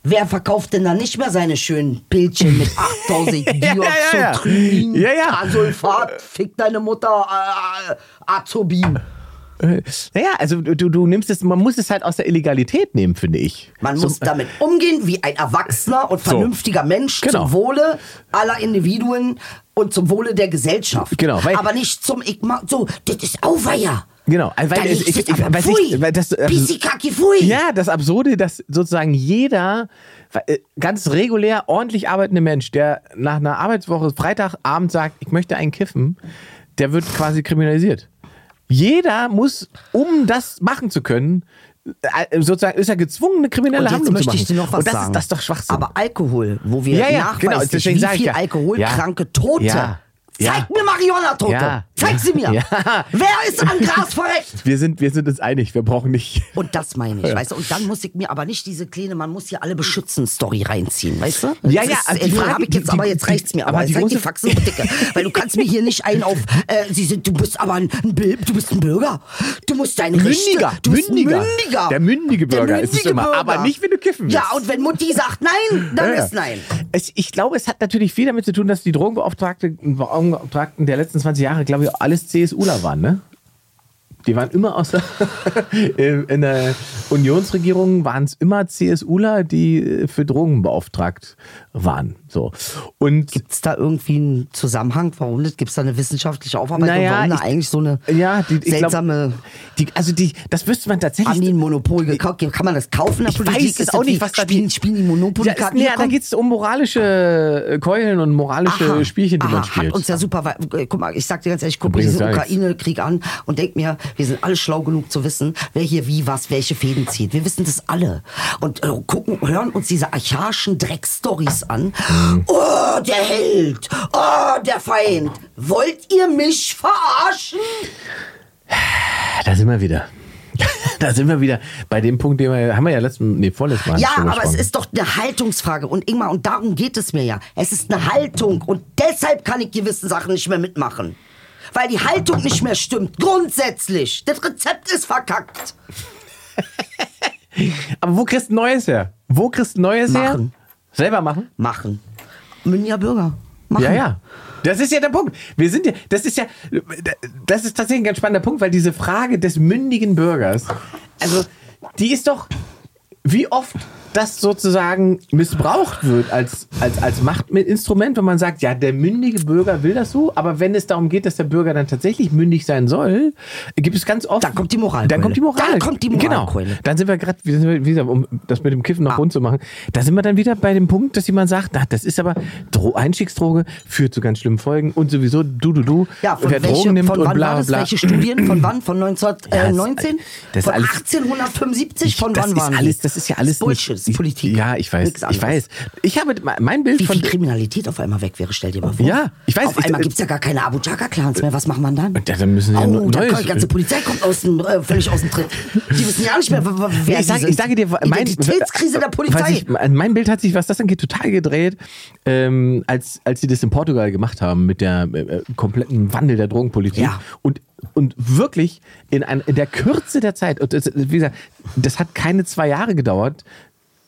Wer verkauft denn da nicht mehr seine schönen Pillchen mit 8000 Ja, ja, ja, ja. Dioxotrin. Asulfat, fick deine Mutter, äh, Azobin. Äh, Naja, also du, du nimmst es, man muss es halt aus der Illegalität nehmen, finde ich. Man So- muss damit umgehen wie ein erwachsener und vernünftiger Mensch Genau. zum Wohle aller Individuen und zum Wohle der Gesellschaft. Genau, aber nicht zum ich ma- so, das ist Auweia. Genau, weil Da es- ich- ich- weiß ich- weil das-. Ja, das Absurde, dass sozusagen jeder äh, ganz regulär ordentlich arbeitende Mensch, der nach einer Arbeitswoche Freitagabend sagt, ich möchte einen kiffen, der wird quasi kriminalisiert. Jeder muss, um das machen zu können, äh, sozusagen ist er gezwungen, eine kriminelle Handlung zu machen. Und das sagen. ist, das ist doch Schwachsinn. Aber Alkohol, wo wir Ja, ja, nachweislich, genau, wie viel ja. alkoholkranke Tote. Ja. Ja. Zeig mir Marihuana-Tote. Ja. Zeig sie mir. Ja. Wer ist an Gras verreckt? wir, sind, wir sind uns einig, wir brauchen nicht. Und das meine ich, weißt du? Und dann muss ich mir aber nicht diese kleine, man muss hier alle beschützen Story reinziehen, weißt du? Ja, Das ja, ist, die Frage- hab ich jetzt, die- aber die- jetzt reicht's mir. aber Aber die die Faxen und Dicke. Weil du kannst mir hier nicht ein auf, äh, sie sind, du bist aber ein, ein du bist ein Bürger. Du musst deine Rechte, Mündiger, du bist mündiger. Mündiger. Der mündige Bürger ist es mündige immer, Bürger. aber nicht, wenn du kiffen willst. Ja, und wenn Mutti sagt nein, dann Ja, ja. ist nein. Es, ich glaube, es hat natürlich viel damit zu tun, dass die Drogenbeauftragten Beauftragten der letzten 20 Jahre, glaube ich, alles CSUler waren, ne? Die waren immer aus der, in der Unionsregierung waren es immer CSUler, die äh, für Drogen beauftragt waren. So. Und Gibt es da irgendwie einen Zusammenhang? Warum nicht? Gibt es da eine wissenschaftliche Aufarbeitung? Naja, warum da ich- eigentlich so eine ja, die, ich glaub, seltsame die, also die, das wüsste man tatsächlich. haben die ein Monopol gekauft? Kann man das kaufen Ich Politik? weiß es auch nicht, was da spielen, die- spielen die Monopoly Ja, nee, da geht es um moralische äh, Keulen und moralische Aha, Spielchen, die aha, man spielt. Hat uns ja super, äh, guck mal, ich sag dir ganz ehrlich, guck mir Bringt uns diesen. Ukraine-Krieg an und denk mir, wir sind alle schlau genug zu wissen, wer hier wie was, welche Fäden zieht. Wir wissen das alle. Und äh, gucken, hören uns diese archaischen Dreckstories an. Mhm. Oh, der Held! Oh, der Feind! Wollt ihr mich verarschen? Da sind wir wieder. Da sind wir wieder bei dem Punkt, den wir, haben wir ja letzten, nee, vorletzten Mal Ja, aber es ist doch eine Haltungsfrage. Und Ingmar, und darum geht es mir ja. Es ist eine Haltung. Und deshalb kann ich gewisse Sachen nicht mehr mitmachen. Weil die Haltung nicht mehr stimmt. Grundsätzlich. Das Rezept ist verkackt. Aber wo kriegst du Neues her? Wo kriegst du Neues her? Selber machen? Machen. Münchner Bürger. Machen. Ja, ja. Das ist ja der Punkt. Wir sind ja, das ist ja, das ist tatsächlich ein ganz spannender Punkt, weil diese Frage des mündigen Bürgers, also, die ist doch, wie oft das sozusagen missbraucht wird als, als, als Machtinstrument, wenn man sagt, ja, der mündige Bürger will das so, aber wenn es darum geht, dass der Bürger dann tatsächlich mündig sein soll, gibt es ganz oft. Dann kommt die Moralkeule. Dann kommt die Moral. Dann kommt die Moralkeule. Genau. Dann sind wir gerade, wie gesagt, um das mit dem Kiffen noch Ah. rund zu machen, da sind wir dann wieder bei dem Punkt, dass jemand sagt, na, das ist aber Dro Einstiegsdroge, führt zu ganz schlimmen Folgen und sowieso du, du, du, Ja, von, wer welche, Drogen nimmt von und wann bla war das? bla. Welche Studien? Von wann? Von 1919? das ist von alles- 1875? Von das wann ist waren alles, das ist ja alles Bullshit, nicht- ist Politik. Ja, ich weiß, ich weiß. Ich habe mein Bild Wie von viel Kriminalität auf einmal weg wäre, stell dir mal vor. Ja, ich weiß, Auf ich- einmal gibt es ja gar keine Abu Chaka-Clans mehr. Was macht man dann? Ja, dann müssen sie ja oh, neu- da Neues- kommt- die ganze Polizei kommt aus dem, äh, völlig aus dem Tritt. Die wissen ja nicht mehr, wer ich, sag, ich sage dir, mein, Identitätskrise der Polizei. Ich, mein Bild hat sich, was das angeht, total gedreht, ähm, als, als sie das in Portugal gemacht haben mit der äh, äh, kompletten Wandel der Drogenpolitik. Ja. Und, und wirklich in, ein, in der Kürze der Zeit, und das, wie gesagt, das hat keine zwei Jahre gedauert,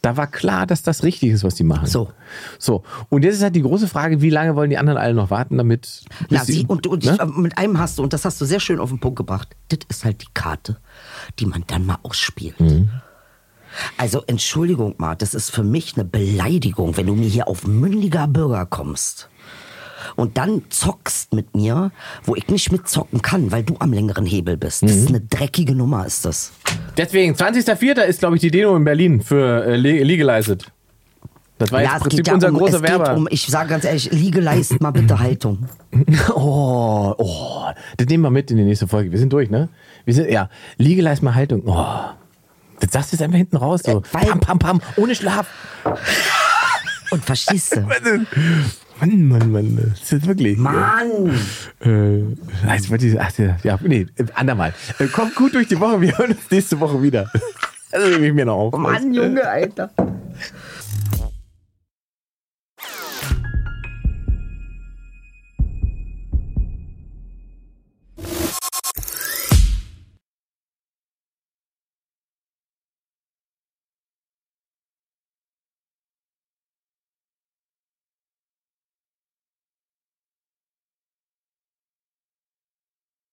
da war klar, dass das richtig ist, was die machen. So. So. Und jetzt ist halt die große Frage, wie lange wollen die anderen alle noch warten, damit. Bis sie, und, und ne? ich, mit einem hast du, und das hast du sehr schön auf den Punkt gebracht, das ist halt die Karte, die man dann mal ausspielt. Mhm. Also Entschuldigung mal, das ist für mich eine Beleidigung, wenn du mir hier auf mündiger Bürger kommst und dann zockst mit mir, wo ich nicht mitzocken kann, weil du am längeren Hebel bist. Das ist Mhm. eine dreckige Nummer, ist das. Deswegen, 20.04. ist, glaube ich, die Demo in Berlin für äh, Le- Legalized. Das war jetzt im Prinzip unser um, großer Werber. um, ich sage ganz ehrlich, legalized mal bitte Haltung. Oh, oh, das nehmen wir mit in die nächste Folge. Wir sind durch, ne? Wir sind, ja, Legalize mal Haltung. Oh, das sagst du jetzt einfach hinten raus, so. Äh, pam, pam, pam, ohne Schlaf. Und verstehst du? Mann, Mann, Mann, das ist wirklich. Mann! Äh, also, ach, ja, ja, nee, andermal. Äh, kommt gut durch die Woche, wir hören uns nächste Woche wieder. Also nehme ich mir noch auf. Mann, Junge, Alter.